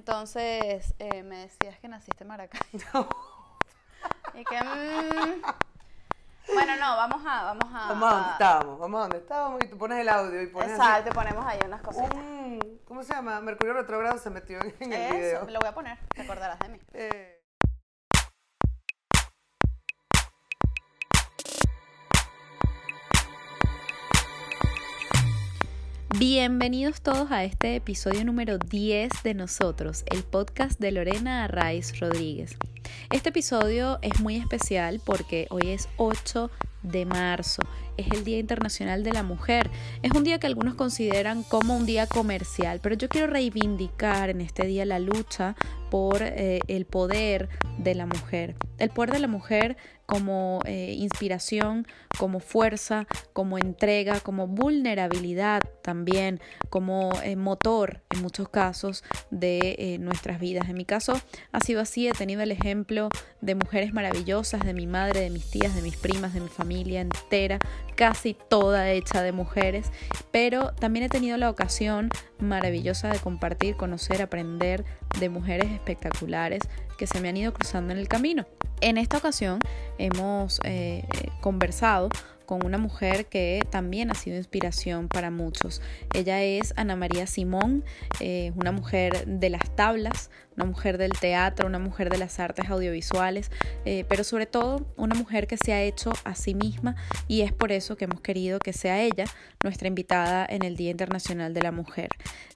Entonces, eh, me decías que naciste en Maracay. y que... mm, bueno, no, vamos a... Vamos a, Vamos a donde estábamos, vamos a donde estábamos y tú pones el audio y pones así Exacto, ponemos ahí unas cositas. un, ¿cómo se llama? Mercurio retrogrado se metió en el Eso, video. lo voy a poner, te acordarás de mí. Eh, Bienvenidos todos a este episodio número 10 de Nosotros, el podcast de Lorena Arraiz Rodríguez. Este episodio es muy especial porque hoy es 8 de marzo, es el Día Internacional de la Mujer. Es un día que algunos consideran como un día comercial, pero yo quiero reivindicar en este día la lucha por eh, el poder de la mujer. El poder de la mujer como eh, inspiración, como fuerza, como entrega, como vulnerabilidad también, como eh, motor en muchos casos de nuestras vidas. En mi caso ha sido así, he tenido el ejemplo de mujeres maravillosas, de mi madre, de mis tías, de mis primas, de mi familia entera, casi toda hecha de mujeres, pero también he tenido la ocasión maravillosa de compartir, conocer, aprender de mujeres espectaculares que se me han ido cruzando en el camino. En esta ocasión hemos eh, conversado con una mujer que también ha sido inspiración para muchos. Ella es Ana María Simón, eh, una mujer de las tablas, una mujer del teatro, una mujer de las artes audiovisuales, eh, pero sobre todo una mujer que se ha hecho a sí misma y es por eso que hemos querido que sea ella nuestra invitada en el Día Internacional de la Mujer.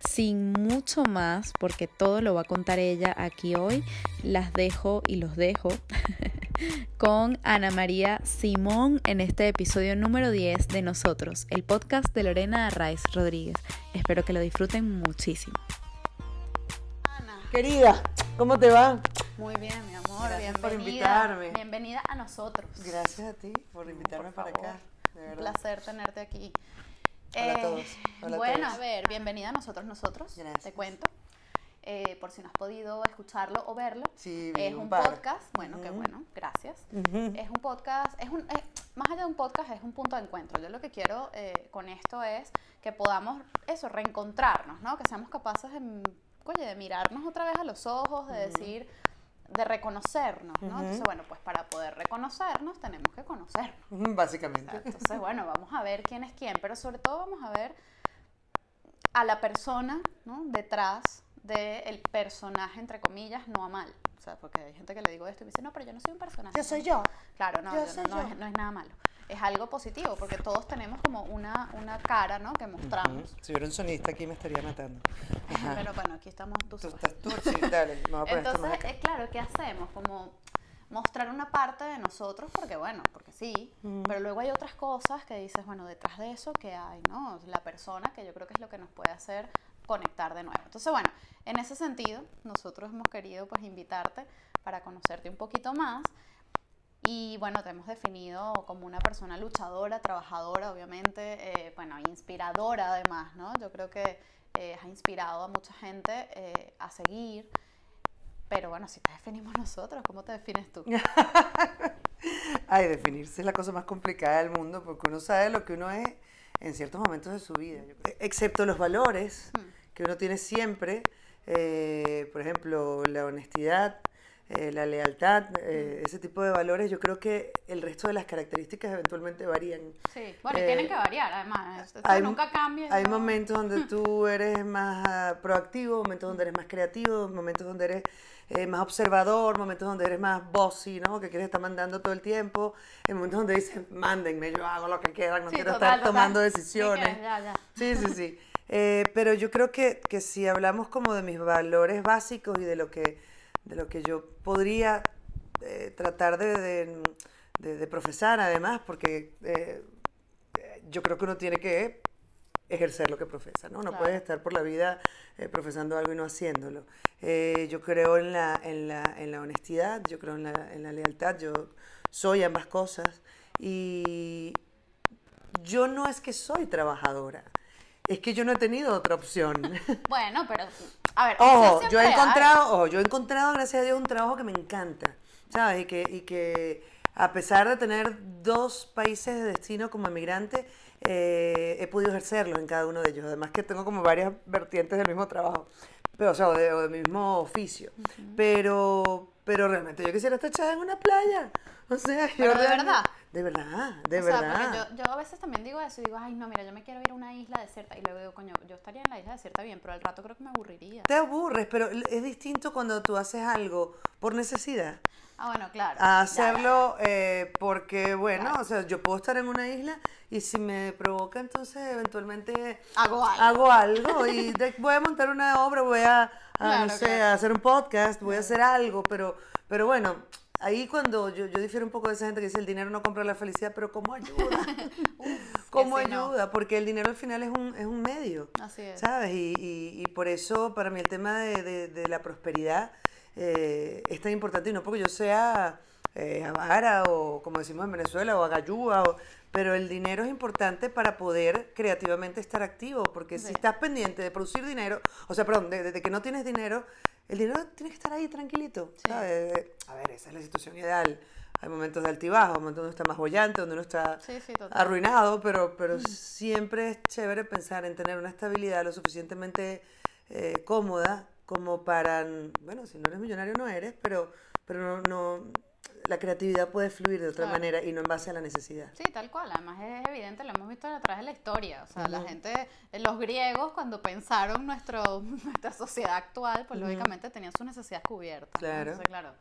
Sin mucho más, porque todo lo va a contar ella aquí hoy, las dejo y los dejo con Ana María Simón en este episodio número 10 de Nosotros, el podcast de Lorena Arraiz Rodríguez. Espero que lo disfruten muchísimo. Ana, querida, ¿cómo te va? muy bien, mi amor, Gracias bienvenida. por invitarme. Bienvenida a nosotros. Gracias a ti por invitarme Por para acá. De Un verdad. placer tenerte aquí. Hola a Eh, todos, hola a bueno, todos. a ver, bienvenida a nosotros, nosotros. Gracias. Te cuento. Eh, por si no has podido escucharlo o verlo. Sí, es un par. podcast, bueno, qué Ujú. bueno, gracias. Es un podcast, es un, eh, más allá de un podcast, es un punto de encuentro. Yo lo que quiero eh, con esto es que podamos, eso, reencontrarnos, ¿no? Que seamos capaces de, mm, oye, de mirarnos otra vez a los ojos, de decir, de reconocernos, ¿no? Entonces, bueno, pues para poder reconocernos tenemos que conocernos. Básicamente. Entonces, bueno, vamos a ver quién es quién, pero sobre todo vamos a ver a la persona ¿no? detrás del personaje, entre comillas, no a mal. O sea, porque hay gente que le digo esto y me dice, no, pero yo no soy un personaje. Yo soy yo. Claro, no, Yo yo- soy no, yo. Es, no es nada malo. Es algo positivo, porque todos tenemos como una, una cara, ¿no? Que mostramos. Ujú. Si hubiera un sonista aquí me estaría matando. Ajá. Pero bueno, aquí estamos tú estás sí, dale. A Entonces, acá. eh, claro, ¿qué hacemos? Como mostrar una parte de nosotros, porque bueno, porque sí, pero luego hay otras cosas que dices, bueno, detrás de eso, ¿qué hay? ¿No? La persona, que yo creo que es lo que nos puede hacer conectar de nuevo. Entonces, bueno, en ese sentido, nosotros hemos querido pues invitarte para conocerte un poquito más. Y bueno, te hemos definido como una persona luchadora, trabajadora, obviamente, eh, bueno, inspiradora además, ¿no? Yo creo que eh, has inspirado a mucha gente eh, a seguir. Pero bueno, si te definimos nosotros, ¿cómo te defines tú? Ay, definirse es la cosa más complicada del mundo porque uno sabe lo que uno es en ciertos momentos de su vida. yo creo. Excepto los valores que uno tiene siempre, eh, por ejemplo, la honestidad, eh, la lealtad, eh, ese tipo de valores, yo creo que el resto de las características eventualmente varían. Sí, bueno, Eh, tienen que variar además. Esto hay- nunca cambia. Hay ¿no? momentos donde tú eres más ah, proactivo, momentos donde eres más creativo, momentos donde eres eh, más observador, momentos donde eres más bossy, ¿no? Que quieres estar mandando todo el tiempo, en momentos donde dices, mándenme, yo hago lo que quieran, no Sí, quiero total, estar total. tomando ¿Qué decisiones. quieres? Ya, ya. Sí, sí, sí. Eh, pero yo creo que, que si hablamos como de mis valores básicos y de lo que, de lo que yo podría eh, tratar de, de- de- de profesar además, porque eh, yo creo que uno tiene que ejercer lo que profesa, ¿no? No Claro. puedes estar por la vida eh, profesando algo y no haciéndolo. Yo creo en la, en, la, en la honestidad, yo creo en la, en la lealtad, yo soy ambas cosas y yo no es que soy trabajadora, es que yo no he tenido otra opción. Bueno, pero, a ver, Ojo, yo he encontrado, ojo, yo he encontrado, gracias a Dios, un trabajo que me encanta, ¿sabes? Y que, y que a pesar de tener dos países de destino como emigrante, eh, he podido ejercerlos en cada uno de ellos. Además que tengo como varias vertientes del mismo trabajo, pero, o sea, o, de- o del mismo oficio. Pero, pero realmente yo quisiera estar echada en una playa. O sea, yo Pero de realmente- verdad. De verdad, de o sea, verdad. porque yo, yo a veces también digo eso y digo, ay, no, mira, yo me quiero ir a una isla desierta. Y luego digo, coño, yo estaría en la isla desierta bien, pero al rato creo que me aburriría. Te aburres, pero es distinto cuando tú haces algo por necesidad. Ah, bueno, claro. a Ya, ya, hacerlo eh, porque, bueno, Claro. o sea, yo puedo estar en una isla y si me provoca, entonces eventualmente Hago algo. hago algo y de- voy a montar una obra, voy a, a, Claro, no sé, claro. a hacer un podcast, voy a hacer algo, pero, pero bueno, ahí cuando yo, yo difiero un poco de esa gente que dice el dinero no compra la felicidad, pero ¿cómo ayuda? ¿Cómo no. ayuda? Porque el dinero al final es un, es un medio. Así es. ¿Sabes? Y, y- y por eso para mí el tema de, de- de la prosperidad eh, es tan importante y no porque yo sea eh, avara o como decimos en Venezuela o agayúa, o- pero el dinero es importante para poder creativamente estar activo porque si estás pendiente de producir dinero, o sea, perdón, de- de que no tienes dinero, el dinero tiene que estar ahí tranquilito, Sí. ¿sabes? A ver, esa es la situación ideal. Hay momentos de altibajo, momentos donde uno está más bollante, donde uno está Sí, sí, arruinado, pero, pero siempre es chévere pensar en tener una estabilidad lo suficientemente eh, cómoda como para, bueno, si no eres millonario no eres, pero, pero no, no- la creatividad puede fluir de otra Claro. manera y no en base a la necesidad. Sí, tal cual. Además es evidente, lo hemos visto a través de la historia. O sea, la gente, eh, los griegos cuando pensaron nuestro, nuestra sociedad actual, pues lógicamente tenían sus necesidades cubiertas. Claro. Entonces, claro.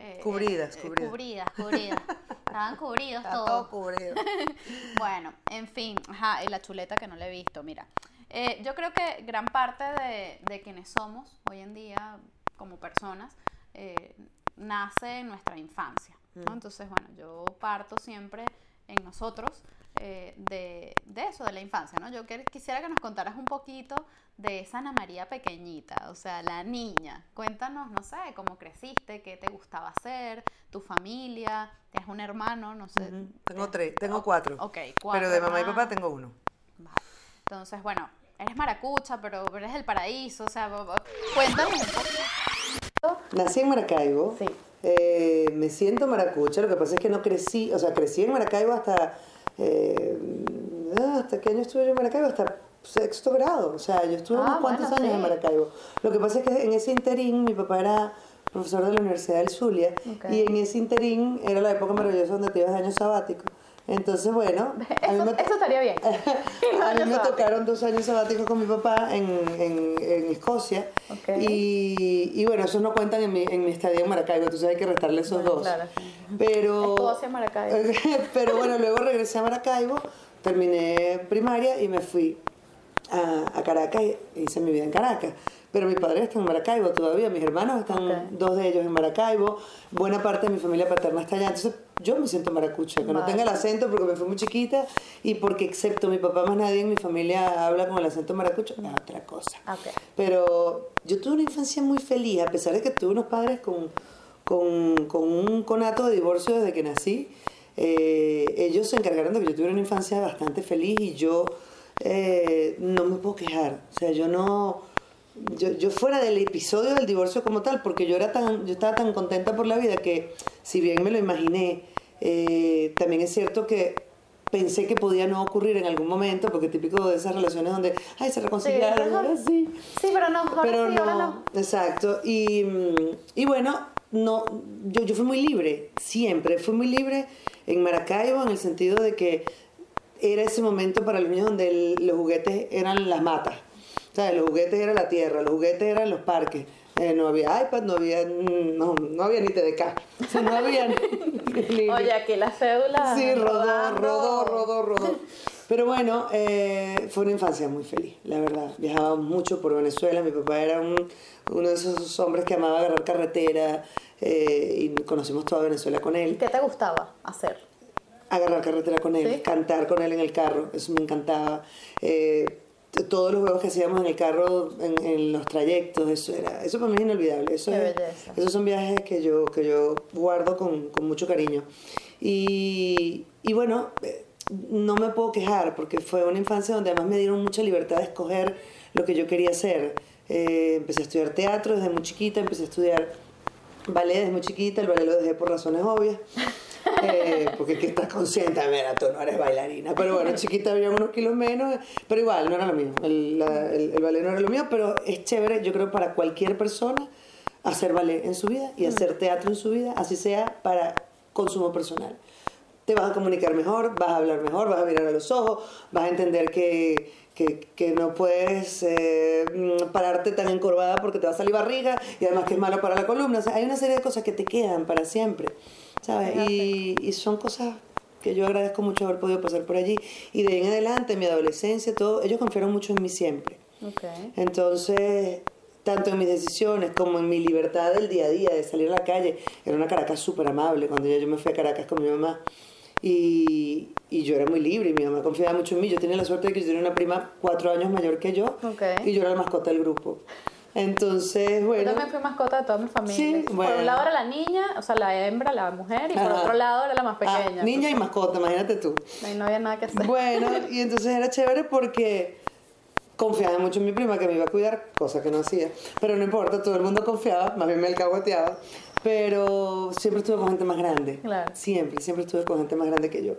eh, Cubridas, eh, cubridas. Cubridas, cubridas. Estaban cubridos Está todos. todo cubrido. Bueno, en fin, ajá, y la chuleta que no le he visto, mira. Eh, yo creo que gran parte de, de quienes somos hoy en día como personas eh, nace en nuestra infancia. ¿no? Entonces, bueno, yo parto siempre en nosotros eh, de, de eso, de la infancia, ¿no? Yo que- quisiera que nos contaras un poquito de esa Ana María pequeñita, o sea, la niña. Cuéntanos, no sé, cómo creciste, qué te gustaba hacer, tu familia, tienes un hermano, no sé. Tengo te- tres, tengo cuatro. Ok, cuatro. Pero de mamá y papá tengo uno. vale. Entonces, bueno, eres maracucha, pero eres del paraíso, o sea, cuéntanos un poco. Nací en Maracaibo. Sí. Eh, me siento maracucha, lo que pasa es que no crecí, o sea, crecí en Maracaibo hasta... eh, ah, ¿Hasta qué año estuve yo en Maracaibo? Hasta sexto grado, o sea, yo estuve Ah, unos cuantos bueno, años sí. en Maracaibo. Lo que pasa es que en ese interín mi papá era profesor de la Universidad del Zulia Ok. y en ese interín era la época maravillosa donde te ibas de año sabático. Entonces, bueno, Eso, me- eso estaría bien. a mí me tocaron dos años sabáticos con mi papá en, en, en Escocia. Ok. Y, y bueno, esos no cuentan en mi, en mi estadía en Maracaibo, entonces hay que restarle esos dos. claro. Pero, Escocia, Maracaibo. pero bueno, luego regresé a Maracaibo, terminé primaria y me fui a, a Caracas y hice mi vida en Caracas. Pero mis padres están en Maracaibo todavía, mis hermanos están, dos de ellos en Maracaibo, buena parte de mi familia paterna está allá. Entonces yo me siento maracucha, que no tenga el acento porque me fui muy chiquita y porque excepto mi papá más nadie en mi familia habla con el acento maracucho, es otra cosa. Ok. Pero yo tuve una infancia muy feliz, a pesar de que tuve unos padres con, con, con un conato de divorcio desde que nací. eh, ellos se encargaron de que yo tuviera una infancia bastante feliz y yo eh, no me puedo quejar. O sea, yo no. Yo, yo fuera del episodio del divorcio como tal, porque yo, era tan, yo estaba tan contenta por la vida que, si bien me lo imaginé, eh, también es cierto que pensé que podía no ocurrir en algún momento, porque típico de esas relaciones donde, ay, se reconciliaron, ajá. ahora sí Sí, pero no, ahora pero sí, no, ahora no. exacto. Y, y bueno, no, yo, yo fui muy libre, siempre. Fui muy libre en Maracaibo en el sentido de que era ese momento para los niños donde el- los juguetes eran las matas. O sea, los juguetes eran la tierra, los juguetes eran los parques. Eh, no había iPad, no había, mm, no, no había ni TDK. O sea, no había ni- Oye, aquí la cédula. Sí, rodó, rodó, rodó, rodó. Pero bueno, eh, fue una infancia muy feliz, la verdad. Viajábamos mucho por Venezuela. Mi papá era un, uno de esos hombres que amaba agarrar carretera eh, y conocimos toda Venezuela con él. ¿Qué te gustaba hacer? Agarrar carretera con él, ¿Sí? cantar con él en el carro, eso me encantaba. Eh, todos los juegos que hacíamos en el carro, en, en los trayectos, eso era, eso para mí es inolvidable. Eso Qué es- belleza. esos son viajes que yo, que yo guardo con, con mucho cariño. Y, y bueno, eh, no me puedo quejar porque fue una infancia donde además me dieron mucha libertad de escoger lo que yo quería hacer. Eh, empecé a estudiar teatro desde muy chiquita, empecé a estudiar ballet desde muy chiquita, el ballet lo dejé por razones obvias. Eh, porque es que estás consciente, mira, tú no eres bailarina. Pero bueno, chiquita había unos kilos menos, pero igual, no era lo mío. El, la- el- el ballet no era lo mío, pero es chévere, yo creo, para cualquier persona hacer ballet en su vida y hacer teatro en su vida, así sea para consumo personal. Te vas a comunicar mejor, vas a hablar mejor, vas a mirar a los ojos, vas a entender que, que, que no puedes eh, mm, pararte tan encorvada porque te va a salir barriga y además que es malo para la columna. O sea, hay una serie de cosas que te quedan para siempre, ¿sabes? Y, y son cosas que yo agradezco mucho haber podido pasar por allí. Y de ahí en adelante, mi adolescencia, todo, ellos confiaron mucho en mí siempre. Ok. Entonces, tanto en mis decisiones como en mi libertad del día a día, de salir a la calle, era una Caracas súper amable cuando ya yo me fui a Caracas con mi mamá. Y, y yo era muy libre mi mamá confiaba mucho en mí. Yo tenía la suerte de que yo tenía una prima cuatro años mayor que yo Ok. y yo era la mascota del grupo. Entonces, Yo bueno. también fui mascota de toda mi familia. Sí, Por bueno. un lado era la niña, o sea, la hembra, la mujer, y por Ajá. otro lado era la más ah, pequeña. niña y mascota, imagínate tú. Ahí no había nada que hacer. Bueno, y entonces era chévere porque confiaba mucho en mi prima que me iba a cuidar, cosa que no hacía. Pero no importa, todo el mundo confiaba, más bien me alcahueteaba. Pero siempre estuve con gente más grande. Claro. Siempre, siempre estuve con gente más grande que yo.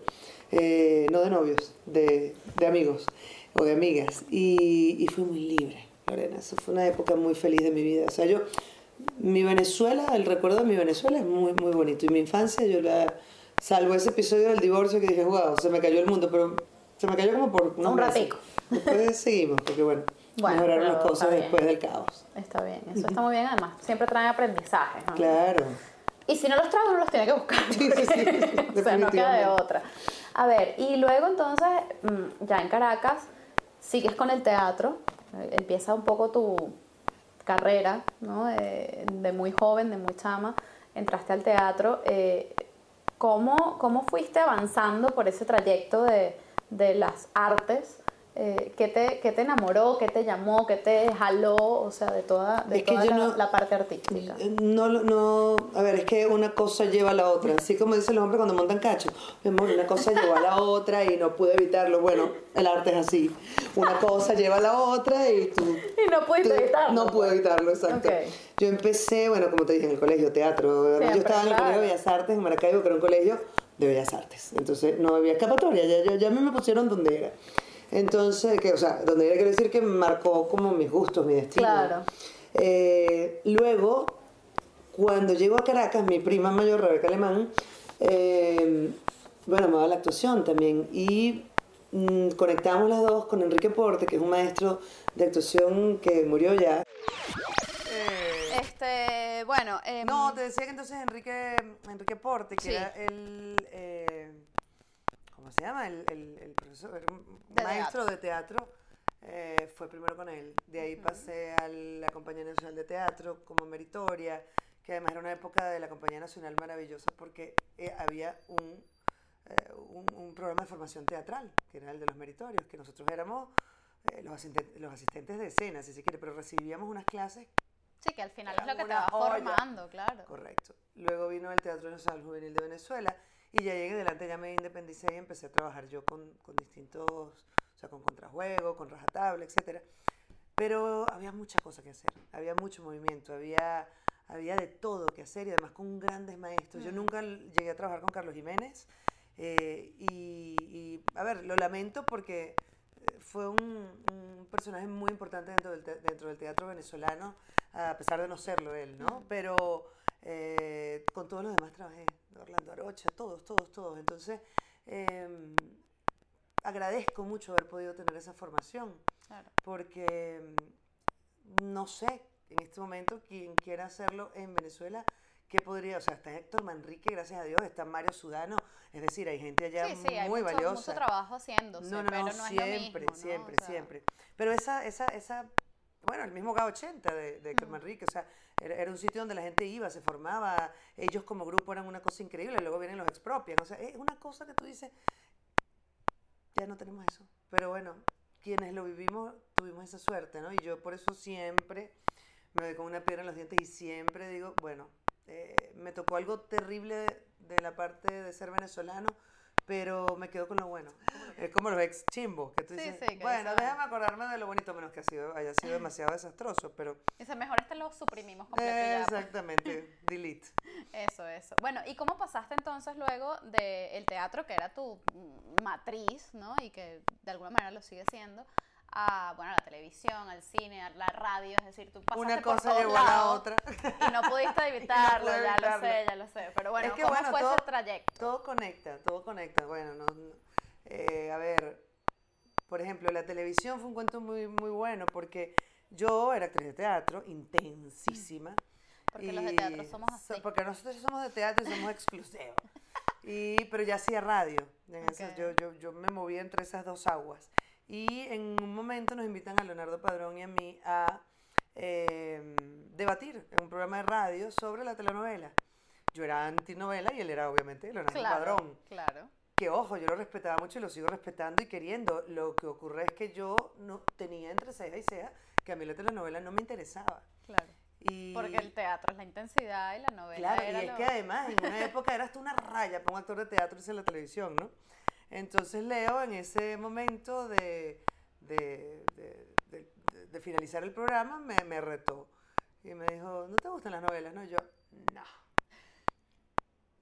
Eh, no de novios, de, de amigos o de amigas. Y, y fui muy libre, Lorena. Eso fue una época muy feliz de mi vida. O sea, yo, mi Venezuela, el recuerdo de mi Venezuela es muy, muy bonito. Y mi infancia, yo la. Salvo ese episodio del divorcio que dije, wow, se me cayó el mundo, pero se me cayó como por Un ratico. Después seguimos, porque bueno, Bueno, mejoraron pero las cosas después del caos. Está bien, eso está muy bien además. Siempre traen aprendizajes. ¿no? Claro. Y si no los trae, uno los tiene que buscar. Sí, sí, sí, o sea, no queda de otra. A ver, y luego entonces, mm, ya en Caracas, sigues con el teatro, empieza un poco tu carrera, ¿no? De, de muy joven, de muy chama, entraste al teatro. eh, ¿cómo, ¿Cómo fuiste avanzando por ese trayecto de, de las artes? Eh, ¿qué, te, ¿Qué te enamoró? ¿Qué te llamó? ¿Qué te jaló? O sea, de toda, de toda la, no- la parte artística. No, no, a ver, es que una cosa lleva a la otra. Así como dicen los hombres cuando montan cacho. Mi amor, una cosa llevó a la otra y no pude evitarlo. Bueno, el arte es así. Una cosa lleva a la otra y tú... Y no pudiste tú- evitarlo. No pude evitarlo, exacto. Ok. Yo empecé, bueno, como te dije, en el colegio, teatro. Siempre, yo estaba en el claro. Colegio de Bellas Artes, en Maracaibo, que era un colegio de Bellas Artes. Entonces no había escapatoria, ya, ya, ya me pusieron donde era. Entonces, que, o sea, donde quiero decir que marcó como mis gustos, mi destino. Claro. Eh, luego, cuando llego a Caracas, mi prima mayor, Rebeca Alemán, eh, bueno, amaba la actuación también. Y mm, conectamos las dos con Enrique Porte, que es un maestro de actuación que murió ya. Este, bueno, em, No, te decía que entonces Enrique, Enrique Porte, que Sí. era el... ¿Cómo se llama? El, el- el profesor, un De maestro de teatro. eh, fue primero con él. De ahí pasé a la Compañía Nacional de Teatro como meritoria, que además era una época de la Compañía Nacional maravillosa porque eh, había un, eh, un, un programa de formación teatral, que era el de los meritorios, que nosotros éramos eh, los, asistentes, los asistentes de escena, si se quiere, pero recibíamos unas clases sí, que al final es lo que te va joya. formando, claro. Correcto. Luego vino el Teatro Nacional Juvenil de Venezuela y ya llegué adelante, ya me independicé y empecé a trabajar yo con, con distintos, o sea, con contrajuego, con rajatabla, etc. Pero había mucha cosa que hacer, había mucho movimiento, había, había de todo que hacer y además con grandes maestros. Yo nunca l- llegué a trabajar con Carlos Jiménez eh, y, y, a ver, lo lamento porque eh, fue un, un personaje muy importante dentro del, te- dentro del teatro venezolano, a pesar de no serlo él, ¿no? Pero eh, con todos los demás trabajé, Orlando Arocha, todos, todos, todos. Entonces, eh, agradezco mucho haber podido tener esa formación, Claro. porque mm, no sé en este momento quien quiera hacerlo en Venezuela. ¿Qué podría? O sea, está Héctor Manrique, gracias a Dios, está Mario Sudano, es decir, hay gente allá Sí, sí, hay muy mucho, valiosa. mucho trabajo haciéndose, No, no, pero no, siempre, es lo mismo, ¿no? siempre, O sea, siempre. Pero esa, esa, esa, bueno, el mismo GA80 de, de Héctor Manrique, o sea, era, era un sitio donde la gente iba, se formaba, ellos como grupo eran una cosa increíble, luego vienen los expropian, o sea, es una cosa que tú dices, ya no tenemos eso. Pero bueno, quienes lo vivimos tuvimos esa suerte, ¿no? Y yo por eso siempre me doy con una piedra en los dientes y siempre digo, bueno, eh, me tocó algo terrible de la parte de ser venezolano, pero me quedo con lo bueno. Es como los ex chimbos, que tú Sí, dices, sí, que bueno, déjame acordarme de lo bonito, menos que ha sido, haya sido demasiado desastroso, pero Dice, mejor este lo suprimimos ya, pues. exactamente, delete. Eso, eso. Bueno, ¿y cómo pasaste entonces luego del teatro, que era tu matriz, ¿no? Y que de alguna manera lo sigue siendo, a, bueno, a la televisión, al cine, a la radio? Es decir, tú pasaste Una por cosa llevó a la otra. Y no pudiste evitarlo, pude ya lo sé, ya lo sé. Pero bueno, Es que, ¿cómo bueno, fue todo- ese trayecto? Todo conecta, todo conecta. Bueno, no, no- eh, a ver, por ejemplo, la televisión fue un cuento muy, muy bueno porque yo era actriz de teatro, intensísima. Porque los de teatro somos so- así. porque nosotros somos de teatro y somos exclusivos. Y, pero ya hacía radio. en esas- yo, yo, yo me movía entre esas dos aguas. Y en un momento nos invitan a Leonardo Padrón y a mí a eh, debatir en un programa de radio sobre la telenovela. Yo era antinovela y él era obviamente Leonardo Claro, Padrón. claro. Que ojo, yo lo respetaba mucho y lo sigo respetando y queriendo. Lo que ocurre es que yo no tenía entre ceja y ceja que a mí la telenovela no me interesaba. Claro. Y, Porque el teatro es la intensidad y la novela Claro, y era es lo- que además en una época era hasta una raya para un actor de teatro irse a la televisión, ¿no? Entonces Leo en ese momento de, de, de- de- finalizar el programa me, me retó y me dijo, ¿no te gustan las novelas? No, yo, no.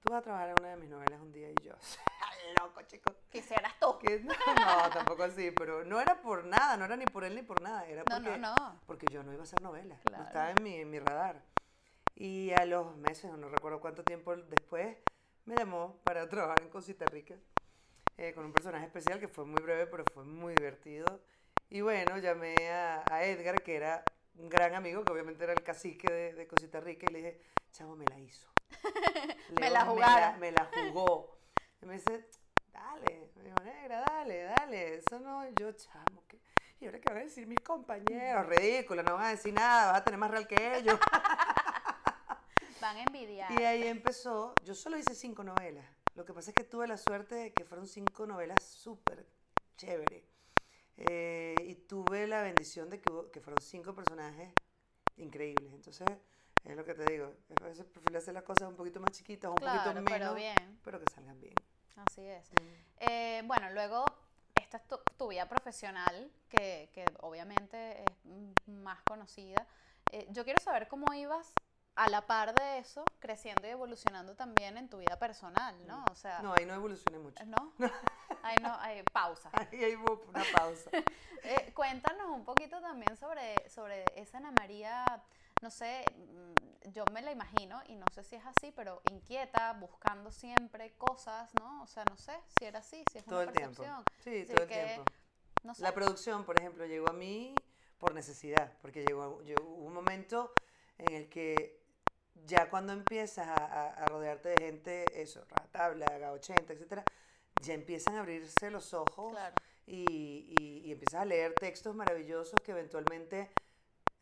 Tú vas a trabajar en una de mis novelas un día y yo, loco, chico. Quisieras tú. No, no, tampoco así, pero no era por nada, no era ni por él ni por nada, era No, porque, no, no. porque yo no iba a hacer novelas, Claro. no estaba en mi, en mi radar. Y a los meses, no recuerdo cuánto tiempo después, me llamó para trabajar en Cosita Rica eh, con un personaje especial que fue muy breve, pero fue muy divertido. Y bueno, llamé a, a Edgar, que era un gran amigo, que obviamente era el cacique de, de Cosita Rica, y le dije, chavo, me la hizo. Me Leo la jugaron. Me la, jugó. Y me dice, dale, me dijo, negra, dale, dale. Eso no, yo, chamo, ¿qué? ¿Y ahora qué van a decir mis compañeros? Ridículo, no van a decir nada, vas a tener más real que ellos. Van a envidiar. Y ahí empezó, yo solo hice cinco novelas. Lo que pasa es que tuve la suerte de que fueron cinco novelas súper chévere. Eh, y tuve la bendición de que, hubo- que fueron cinco personajes increíbles. Entonces, es lo que te digo. A veces prefiero hacer las cosas un poquito más chiquitas, un Claro, poquito pero menos, bien. pero que salgan bien. Así es. Eh, bueno, luego, esta es tu, tu vida profesional, que, que obviamente es mm, más conocida. Eh, yo quiero saber cómo ibas a la par de eso, creciendo y evolucionando también en tu vida personal, ¿no? O sea, No, ahí no evolucioné mucho. ¿no? Ahí no, hay pausa. Ahí, ahí hubo una pausa. Eh, cuéntanos un poquito también sobre, sobre esa Ana María, no sé, mm, yo me la imagino, y no sé si es así, pero inquieta, buscando siempre cosas, ¿no? O sea, no sé si era así, si es Todo una el tiempo. Sí, todo el que, tiempo. No sé. La producción, por ejemplo, llegó a mí por necesidad, porque llegó, llegó- hubo un momento en el que ya cuando empiezas a, a- a rodearte de gente, eso, Ratabla, G80, etcétera, ya empiezan a abrirse los ojos Claro. y, y- y empiezas a leer textos maravillosos que eventualmente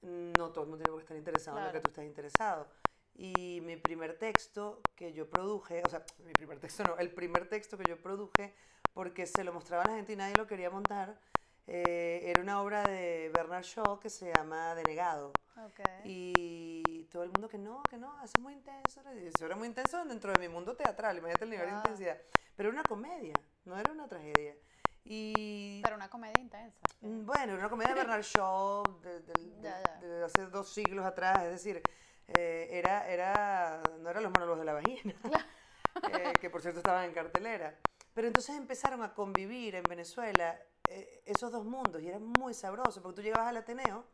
no todo el mundo tiene por qué estar interesado en lo que Claro. tú estás interesado. Y mi primer texto que yo produje, o sea, mi primer texto no, el primer texto que yo produje, porque se lo mostraba a la gente y nadie lo quería montar, eh, era una obra de Bernard Shaw que se llama Denegado. Ok. Y todo el mundo que no, que no, eso es muy intenso. Eso era muy intenso dentro de mi mundo teatral, imagínate el nivel Wow. de intensidad. Pero era una comedia, no era una tragedia. Y Pero una comedia intensa. Mm, Bueno, era una comedia de Bernard Shaw de, del- ya. de hace dos siglos atrás, es decir, eh, era, era, no eran los monólogos de la vagina, eh, que por cierto estaban en cartelera. Pero entonces empezaron a convivir en Venezuela eh, esos dos mundos y era muy sabroso, porque tú llegabas al Ateneo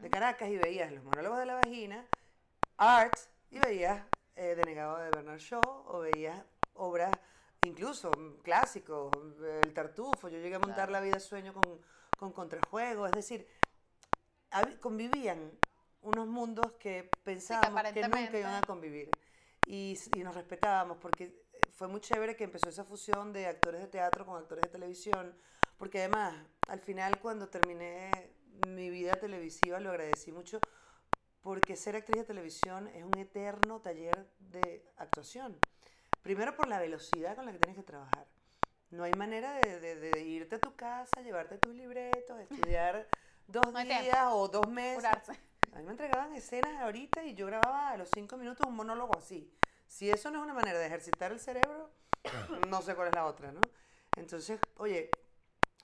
de Caracas y veías los monólogos de la vagina, art, y veías eh, Denegado de Bernard Shaw, o veías obras incluso mm, clásicos, El Tartufo, yo llegué a montar Claro. La vida sueño con, con Contrajuego, es decir, convivían unos mundos que pensábamos que, nunca aparentemente- iban a convivir. Y, y nos respetábamos porque fue muy chévere que empezó esa fusión de actores de teatro con actores de televisión, porque además, al final cuando terminé mi vida televisiva lo agradecí mucho porque ser actriz de televisión es un eterno taller de actuación. Primero por la velocidad con la que tienes que trabajar. No hay manera de, de- de irte a tu casa, llevarte tus libretos, estudiar dos No días tiempo. o dos meses. Apurarse. A mí me entregaban escenas ahorita y yo grababa a los cinco minutos un monólogo así. Si eso no es una manera de ejercitar el cerebro, no sé cuál es la otra, ¿no? Entonces, oye,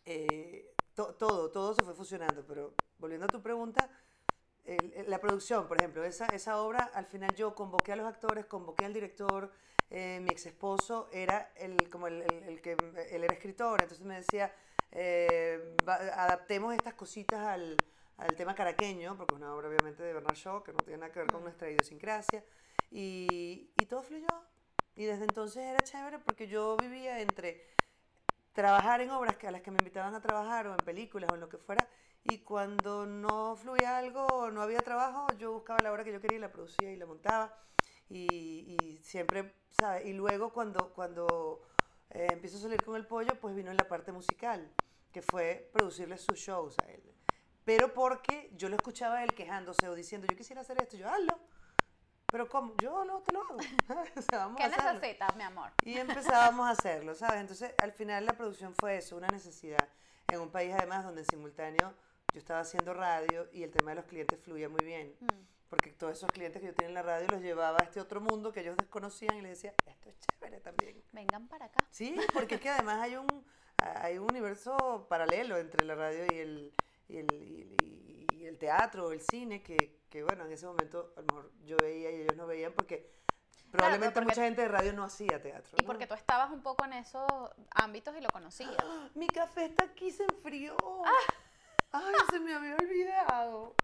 eh, todo, todo se fue fusionando, pero volviendo a tu pregunta, la producción, por ejemplo, esa, esa obra, al final yo convoqué a los actores, convoqué al director, eh, mi ex esposo era el, como el, el, que, él era escritor, entonces me decía, eh, adaptemos estas cositas al, al, tema caraqueño, porque es una obra obviamente de Bernard Shaw, que no tiene nada que ver con mm. nuestra idiosincrasia, y, y todo fluyó. Y desde entonces era chévere porque yo vivía entre trabajar en obras que a las que me invitaban a trabajar o en películas o en lo que fuera y cuando no fluía algo o no había trabajo yo buscaba la obra que yo quería y la producía y la montaba y, y siempre, ¿sabes? Y luego cuando, cuando eh, empiezo a salir con el pollo pues vino en la parte musical que fue producirle sus shows a él pero porque yo lo escuchaba él quejándose o diciendo yo quisiera hacer esto, yo hazlo pero ¿cómo? Yo no te lo hago. ¿Qué necesitas, mi amor? Y empezábamos a hacerlo, ¿sabes? Entonces, al final la producción fue eso, una necesidad. En un país, además, donde en simultáneo yo estaba haciendo radio y el tema de los clientes fluía muy bien. Mm. Porque todos esos clientes que yo tenía en la radio los llevaba a este otro mundo que ellos desconocían y les decía, esto es chévere también. Vengan para acá. Sí, porque es que además hay un, hay un universo paralelo entre la radio y el, y el, y, el teatro, el cine, que, que, bueno, en ese momento a lo mejor yo veía y ellos no veían porque probablemente mucha gente de radio no hacía teatro. Y porque tú estabas un poco en esos ámbitos y lo conocías. Mi café está aquí, se enfrió. Ah. Ay, se me había olvidado.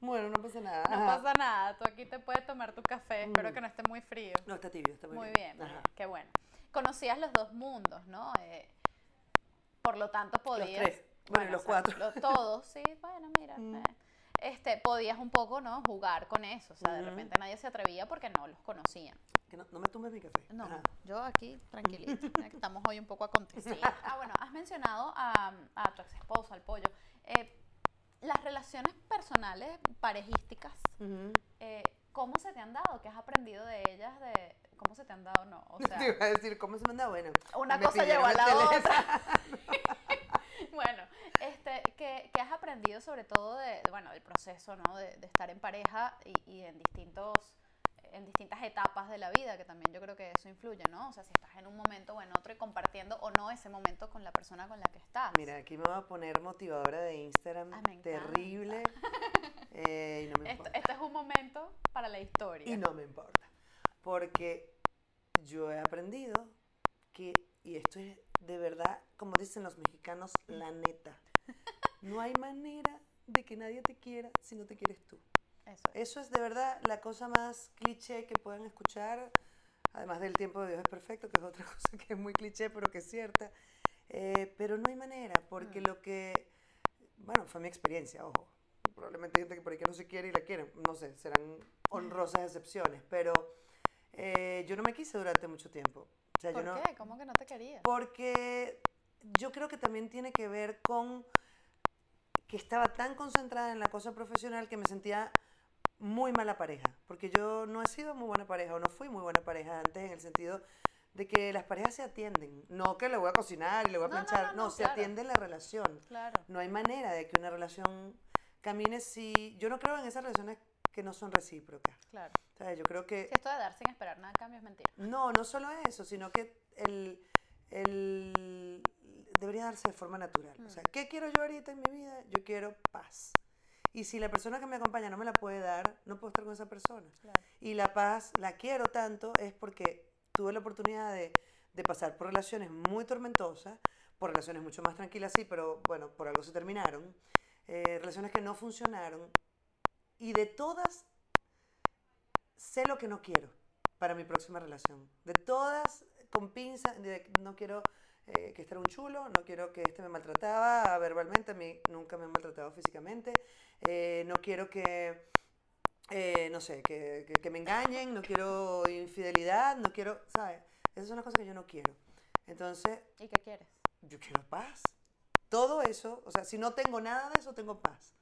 Bueno, no pasa nada. No pasa nada, tú aquí te puedes tomar tu café, espero mm. que no esté muy frío. No, está tibio, está muy, muy bien. bien qué bueno. Conocías los dos mundos, ¿no? Eh, por lo tanto podías... Bueno, los cuatro. todos, sí, bueno, mira. Mm. Eh, este, podías un poco, ¿no? Jugar con eso. O sea, de repente nadie se atrevía porque no los conocían. Que no, me tumbes mi café. No, yo aquí tranquilito. Estamos hoy un poco acontecidos. Ah, bueno, has mencionado a, a tu ex esposo, al pollo. Eh, las relaciones personales, parejísticas, eh, ¿cómo se te han dado? ¿Qué has aprendido de ellas? De, ¿Cómo se te han dado? No, o sea, te iba a decir, ¿cómo se me han dado? Bueno, una cosa llevó a la otra. bueno, este, ¿qué, has aprendido sobre todo de, bueno, del proceso, ¿no? De, estar en pareja y, en distintos en distintas etapas de la vida, que también yo creo que eso influye, ¿no? O sea, si estás en un momento o en otro y compartiendo o no ese momento con la persona con la que estás. Mira, aquí me voy a poner motivadora de Instagram, ah, terrible, eh, y no me importa. este es un momento para la historia. Y no me importa, porque yo he aprendido que, y esto es de verdad, como dicen los mexicanos, la neta. No hay manera de que nadie te quiera si no te quieres tú. Eso es. de verdad la cosa más cliché que puedan escuchar, además del tiempo de Dios es perfecto, que es otra cosa que es muy cliché, pero que es cierta. Eh, pero no hay manera, porque mm. lo que, bueno, fue mi experiencia, ojo. Probablemente hay gente que por ahí que no se quiere y la quieren, no sé, serán honrosas excepciones, pero eh, yo no me quise durante mucho tiempo. ¿Por qué? ¿Cómo que no te quería? Porque yo creo que también tiene que ver con que estaba tan concentrada en la cosa profesional que me sentía muy mala pareja. Porque yo no he sido muy buena pareja o no fui muy buena pareja antes en el sentido de que las parejas se atienden. No que le voy a cocinar y le voy a planchar. No, se atiende la relación. Claro. No hay manera de que una relación camine si... Yo no creo en esas relaciones que no son recíprocas. Claro. O sea, yo creo que... Si esto de dar sin esperar nada cambio es mentira. No, no solo eso, sino que el, el debería darse de forma natural. O sea, mm. ¿qué quiero yo ahorita en mi vida? Yo quiero paz. Y si la persona que me acompaña no me la puede dar, no puedo estar con esa persona. Y la paz la quiero tanto es porque tuve la oportunidad de, de pasar por relaciones muy tormentosas, por relaciones mucho más tranquilas, sí, pero bueno, por algo se terminaron. Eh, relaciones que no funcionaron y de todas sé lo que no quiero para mi próxima relación. De todas, con pinza, no quiero eh, que este era un chulo, no quiero que este me maltrataba verbalmente, a mí nunca me han maltratado físicamente, eh, no quiero que, eh, no sé, que, que, me engañen, no quiero infidelidad, no quiero, ¿sabes? Esas son las cosas que yo no quiero. Entonces... ¿Y qué quieres? Yo quiero paz. Todo eso, o sea, si no tengo nada de eso, tengo paz.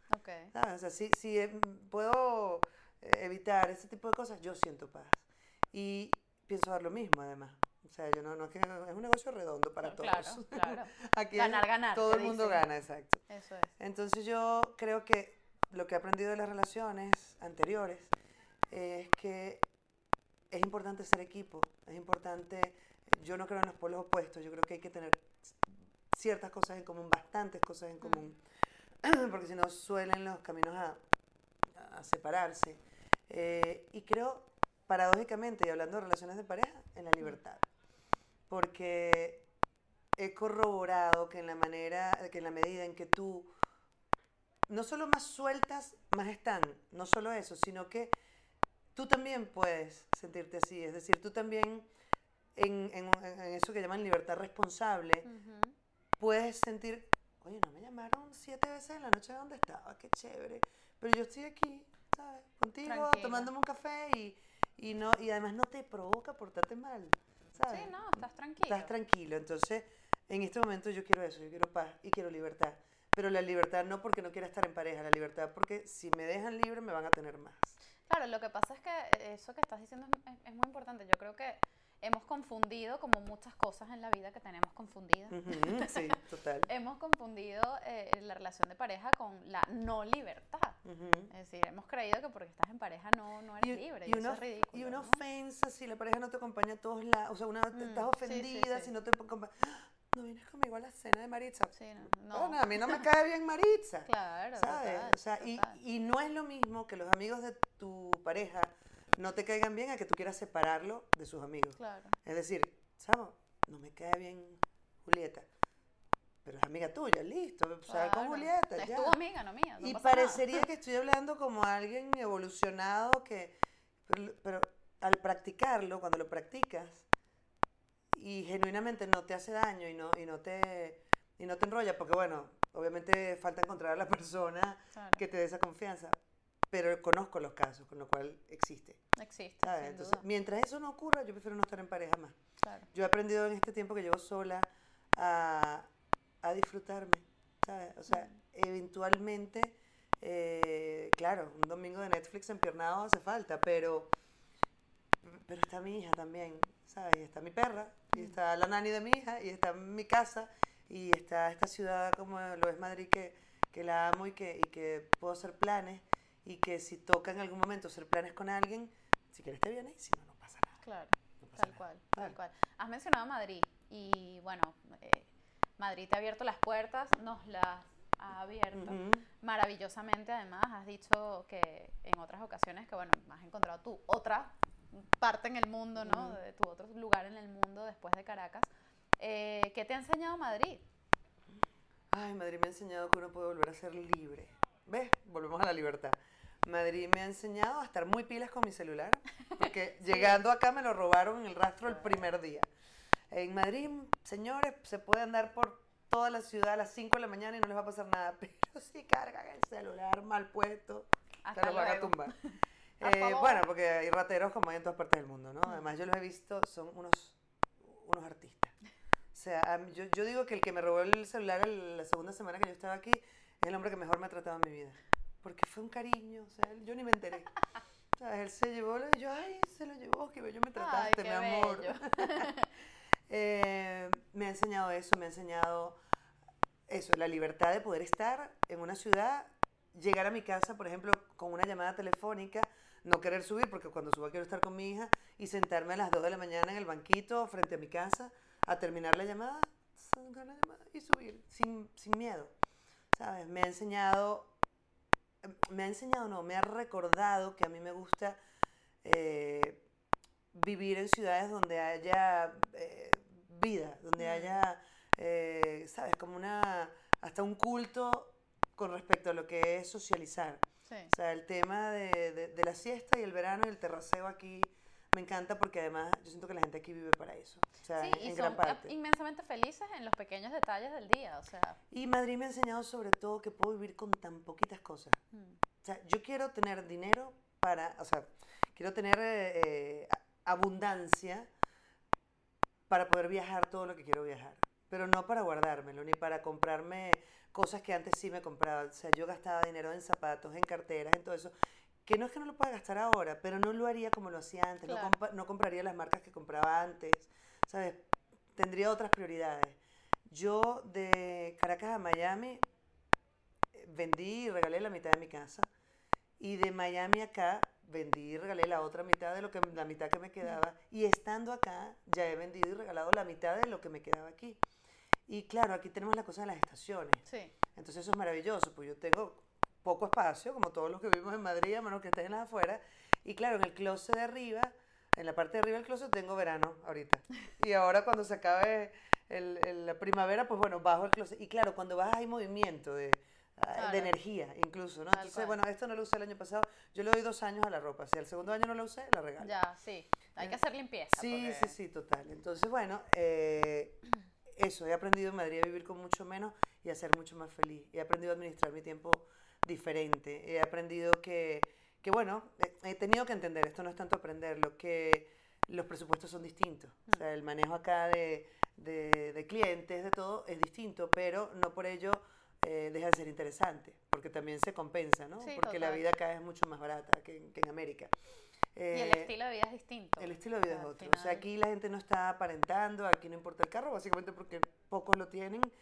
O sea, si, si em, puedo eh, evitar ese tipo de cosas, yo siento paz. Y pienso dar lo mismo, además. O sea, yo no, no es que es un negocio redondo para todos. Claro, claro. Aquí ganar, ganar. Todo el mundo gana, exacto. Eso es. Entonces yo creo que lo que he aprendido de las relaciones anteriores es que es importante ser equipo, es importante, yo no creo en los polos opuestos, yo creo que hay que tener ciertas cosas en común, bastantes cosas en común, porque si no suelen los caminos a, a separarse. Eh, y creo, paradójicamente, y hablando de relaciones de pareja, en la libertad. Porque he corroborado que en la manera, que en la medida en que tú no solo más sueltas, más están, no solo eso, sino que tú también puedes sentirte así, es decir, tú también en, en, en eso que llaman libertad responsable, puedes sentir, oye, no me llamaron siete veces en la noche donde estaba, qué chévere, pero yo estoy aquí, ¿sabes? Contigo, tomándome un café y, y, no, y además no te provoca portarte mal, ¿sabes? Sí, no, estás tranquilo. Estás tranquilo, entonces en este momento yo quiero eso, yo quiero paz y quiero libertad. Pero la libertad no porque no quiera estar en pareja, la libertad porque si me dejan libre me van a tener más. Claro, lo que pasa es que eso que estás diciendo es, es muy importante. Yo creo que hemos confundido, como muchas cosas en la vida que tenemos confundidas. sí, total. hemos confundido eh, la relación de pareja con la no libertad. Es decir, hemos creído que porque estás en pareja no, no eres libre. Y, una, es ridículo, y una ofensa si la pareja no te acompaña a todos lados. O sea, una, mm, estás ofendida si no te acompaña. No vienes conmigo a la cena de Maritza. Sí, no. a mí no me cae bien Maritza. Claro. ¿Sabes? o sea, Y, y no es lo mismo que los amigos de tu pareja no te caigan bien a que tú quieras separarlo de sus amigos. Claro. Es decir, ¿sabes? No me cae bien Julieta, pero es amiga tuya, listo, claro. con Julieta. Es tu amiga, no mía. y parecería que estoy hablando como alguien evolucionado que, pero, al practicarlo, cuando lo practicas y genuinamente no te hace daño y no, y no te y no te enrolla, porque bueno, obviamente falta encontrar a la persona que te dé esa confianza, pero conozco los casos, con lo cual existe. Existe. Entonces, mientras eso no ocurra, yo prefiero no estar en pareja más. Claro. Yo he aprendido en este tiempo que llevo sola a, a disfrutarme, ¿sabes? O sea, eventualmente, eh, claro, un domingo de Netflix empiernado hace falta, pero, pero está mi hija también, ¿sabes? Y está mi perra, y está la nani de mi hija, y está mi casa, y está esta ciudad como lo es Madrid que, que la amo y que, y que puedo hacer planes y que si toca en algún momento hacer planes con alguien, si quieres te viene y si no, no pasa nada. Claro, tal, Cual, tal cual. Has mencionado Madrid y bueno, eh, Madrid te ha abierto las puertas, nos las ha abierto maravillosamente además. Has dicho que en otras ocasiones que bueno, has encontrado tu otra parte en el mundo, ¿no? De tu otro lugar en el mundo después de Caracas. Eh, ¿Qué te ha enseñado Madrid? Ay, Madrid me ha enseñado que uno puede volver a ser libre. ¿Ves? Volvemos a la libertad. Madrid me ha enseñado a estar muy pilas con mi celular, porque llegando acá me lo robaron en el rastro el primer día. En Madrid, señores, se puede andar por toda la ciudad a las 5 de la mañana y no les va a pasar nada, pero si cargan el celular mal puesto, te lo van a tumbar. Eh, bueno, porque hay rateros como hay en todas partes del mundo, ¿no? Mm. Además, yo los he visto, son unos, unos artistas. O sea, yo, yo digo que el que me robó el celular la segunda semana que yo estaba aquí es el hombre que mejor me ha tratado en mi vida porque fue un cariño, o sea, yo ni me enteré. O sea, él se llevó, y yo, ay, se lo llevó, qué bello me trataste, mi amor. eh, me ha enseñado eso, me ha enseñado eso, la libertad de poder estar en una ciudad, llegar a mi casa, por ejemplo, con una llamada telefónica, no querer subir, porque cuando suba quiero estar con mi hija, y sentarme a las 2 de la mañana en el banquito frente a mi casa, a terminar la llamada, la llamada y subir, sin, sin miedo. ¿Sabes? Me ha enseñado me ha enseñado, no, me ha recordado que a mí me gusta eh, vivir en ciudades donde haya eh, vida, donde haya, eh, ¿sabes? Como una, hasta un culto con respecto a lo que es socializar. O sea, el tema de, de, la siesta y el verano y el terraceo aquí me encanta porque además yo siento que la gente aquí vive para eso. O sea, sí, y son inmensamente felices en los pequeños detalles del día. O sea. Y Madrid me ha enseñado sobre todo que puedo vivir con tan poquitas cosas. Mm. O sea, yo quiero tener dinero para, o sea, quiero tener eh, abundancia para poder viajar todo lo que quiero viajar. Pero no para guardármelo, ni para comprarme cosas que antes sí me compraba. O sea, yo gastaba dinero en zapatos, en carteras, en todo eso que no es que no lo pueda gastar ahora, pero no lo haría como lo hacía antes, no, no, compraría las marcas que compraba antes, ¿sabes? Tendría otras prioridades. Yo de Caracas a Miami eh, vendí y regalé la mitad de mi casa. Y de Miami acá vendí y regalé la otra mitad de lo que la mitad que me quedaba y estando acá ya he vendido y regalado la mitad de lo que me quedaba aquí. Y claro, aquí tenemos la cosa de las estaciones. Sí. Entonces eso es maravilloso, pues yo tengo poco espacio, como todos los que vivimos en Madrid, a menos que estén en las afueras. Y claro, en el closet de arriba, en la parte de arriba del closet tengo verano ahorita. Y ahora cuando se acabe el, el- la primavera, pues bueno, bajo el closet. Y claro, cuando bajas hay movimiento de, ah, Claro. de energía incluso, ¿no? Tal Entonces, cual. bueno, esto no lo usé el año pasado. Yo le doy dos años a la ropa. Si al segundo año no la usé, la regalo. Ya, sí. Hay que hacer limpieza. Sí, porque- sí, sí, total. Entonces, bueno, eh, eso, he aprendido en Madrid a vivir con mucho menos y a ser mucho más feliz. He aprendido a administrar mi tiempo diferente. He aprendido que, que bueno, he- tenido que entender, esto no es tanto aprenderlo, que los presupuestos son distintos. O sea, el manejo acá de, de, de clientes, de todo, es distinto, pero no por ello eh, deja de ser interesante, porque también se compensa, ¿no? Sí, porque la total. vida acá es mucho más barata que, en- que en América. Y el Eh, estilo de vida es distinto. el estilo de vida es otro. O sea, final- aquí la gente no está aparentando, aquí no importa el carro, básicamente porque pocos lo tienen.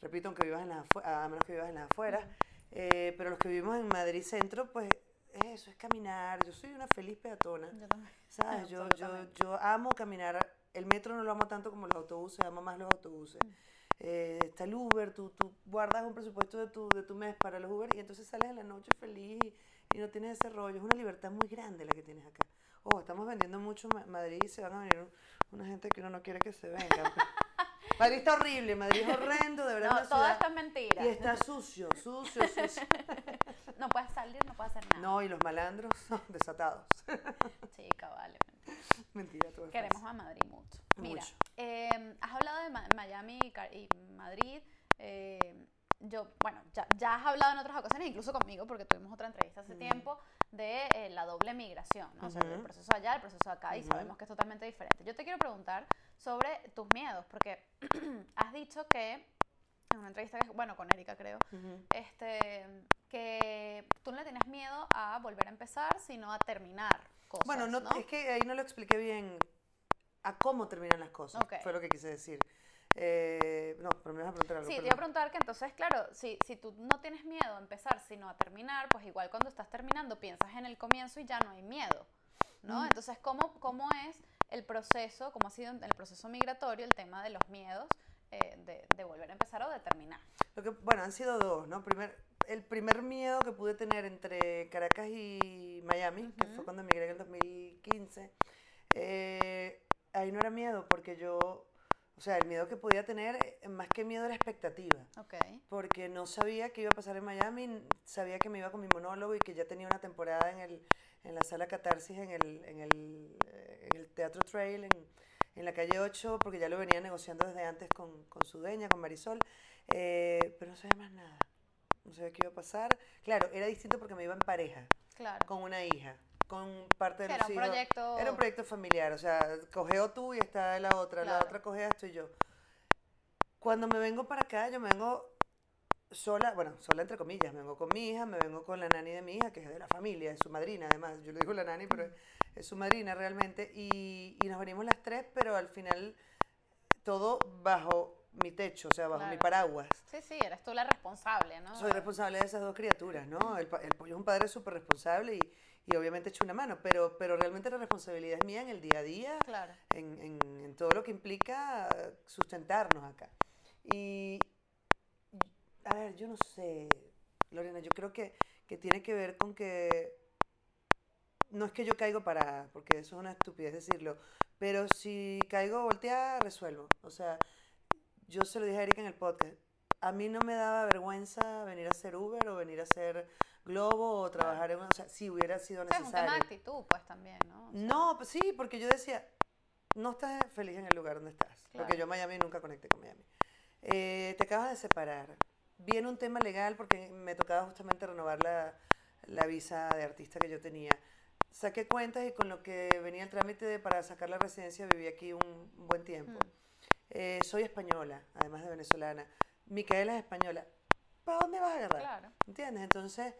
Repito, aunque vivas en las a menos que vivas en las afueras. Eh, pero los que vivimos en Madrid Centro, pues es eso, es caminar. Yo soy una feliz peatona. Yo también. ¿Sabes? Yo, yo, yo amo caminar. El metro no lo amo tanto como los autobuses, amo más los autobuses. Eh, está el Uber, tú, tú guardas un presupuesto de tu, de tu mes para los Uber y entonces sales en la noche feliz y, y no tienes ese rollo. Es una libertad muy grande la que tienes acá. Oh, estamos vendiendo mucho Ma- Madrid y se van a venir un- una gente que uno no quiere que se venga. Madrid está horrible, Madrid es horrendo, de verdad. No, todo esto es mentira. Y está sucio, sucio, sucio. No puedes salir, no puedes hacer nada. No, y los malandros son desatados. Chica, vale. mentira. Mentira, todo Queremos a Madrid mucho. Mira, Mucho. eh, has hablado de Miami y y Madrid. eh, yo, bueno, ya, ya has hablado en otras ocasiones, incluso conmigo, porque tuvimos otra entrevista hace tiempo, de eh, la doble migración, ¿no? O sea, el proceso allá, el proceso acá, y Ujú. sabemos que es totalmente diferente. Yo te quiero preguntar sobre tus miedos, porque has dicho que, en una entrevista, bueno, con Erika creo, Ujú. este, que tú no le tienes miedo a volver a empezar, sino a terminar cosas, Bueno, no, ¿no? es que ahí no lo expliqué bien a cómo terminan las cosas. Ok. Fue lo que quise decir. Eh, no, pero me vas a preguntar algo. Sí, te perdón. iba a preguntar que entonces, claro, si, si tú no tienes miedo a empezar, sino a terminar, pues igual cuando estás terminando piensas en el comienzo y ya no hay miedo, ¿no? Entonces, ¿cómo, ¿cómo es el proceso, cómo ha sido el proceso migratorio, el tema de los miedos eh, de, de volver a empezar o de terminar? Lo que, bueno, han sido dos, ¿no? Primer, el primer miedo que pude tener entre Caracas y Miami, que fue cuando emigré en el 2015, eh, ahí no era miedo, porque yo, o sea, el miedo que podía tener, eh, más que miedo era expectativa. Ok, porque no sabía qué iba a pasar en Miami, sabía que me iba con mi monólogo y que ya tenía una temporada en, el, en la sala Catarsis, en el, en el, eh, en el Teatro Trail, en, en la calle 8, porque ya lo venía negociando desde antes con, con su dueña, con Marisol, eh, pero no sabía más nada, no sabía qué iba a pasar. Claro, era distinto porque me iba en pareja, claro. con una hija, con parte de los era un hijos. proyecto- Era un proyecto familiar, o sea, cogeo tú y está la otra, la Claro. otra cogea estoy yo. Cuando me vengo para acá, yo me vengo sola, bueno, sola entre comillas, me vengo con mi hija, me vengo con la nani de mi hija, que es de la familia, es su madrina además, yo le digo la nani, pero es, su madrina realmente, y, y nos venimos las tres, pero al final todo bajo mi techo, o sea, bajo mi paraguas. Sí, sí, eres tú la responsable, ¿no? Soy responsable de esas dos criaturas, ¿no? El, el pollo es un padre súper responsable y, y obviamente echo una mano, pero, pero realmente la responsabilidad es mía en el día a día, Claro. en, en- en todo lo que implica sustentarnos acá. Y- a ver, yo no sé, Lorena, yo creo que, que tiene que ver con que no es que yo caigo parada, porque eso es una estupidez decirlo, pero si caigo volteada, resuelvo. O sea, yo se lo dije a Erika en el podcast, a mí no me daba vergüenza venir a hacer Uber o venir a hacer Globo o trabajar en, o sea, si hubiera sido O sea, es un tema necesario. de actitud, pues también, ¿no? O sea, No, pues sí, porque yo decía, no estás feliz en el lugar donde estás. Porque Claro. yo Miami nunca conecté con Miami. Eh, te acabas de separar. Viene un tema legal porque me tocaba justamente renovar la, la visa de artista que yo tenía. Saqué cuentas y con lo que venía el trámite de- para sacar la residencia viví aquí un buen tiempo. Mm. Eh, soy española, además de venezolana. Micaela es española. ¿Para dónde vas a agarrar? Claro. ¿Entiendes? Entonces,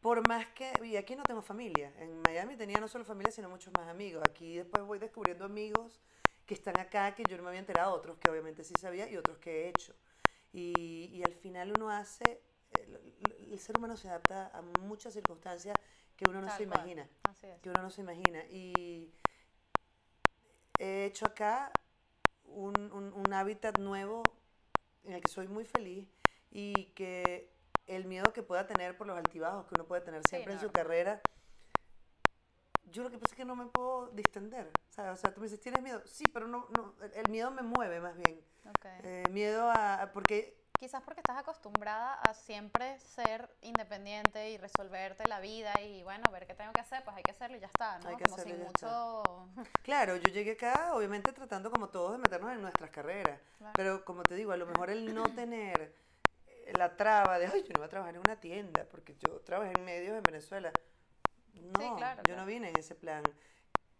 por más que... Y aquí no tengo familia. En Miami tenía no solo familia, sino muchos más amigos. Aquí después voy descubriendo amigos que están acá, que yo no me había enterado, otros que obviamente sí sabía y otros que he hecho. Y, y al final uno hace... El, el ser humano se adapta a muchas circunstancias que uno no Tal se cual. imagina. Así es. Que uno no se imagina. Y he hecho acá un, un- un hábitat nuevo en el que soy muy feliz y que el miedo que pueda tener por los altibajos que uno puede tener siempre en su carrera, yo lo que pasa es que no me puedo distender. ¿sabes? O sea, tú me dices, ¿tienes miedo? Sí, pero no, no el- miedo me mueve más bien. Ok. Eh, miedo a... a- porque Quizás porque estás acostumbrada a siempre ser independiente y resolverte la vida y bueno, ver qué tengo que hacer, pues hay que hacerlo y ya está, ¿no? Hay que Como hacerlo sin mucho... Claro, yo llegué acá, obviamente tratando como todos de meternos en nuestras carreras, Claro. pero como te digo, a lo mejor el no tener eh, la traba de, ay, yo no voy a trabajar en una tienda, porque yo trabajé en medios en Venezuela. No, Sí, claro, yo no vine en ese plan.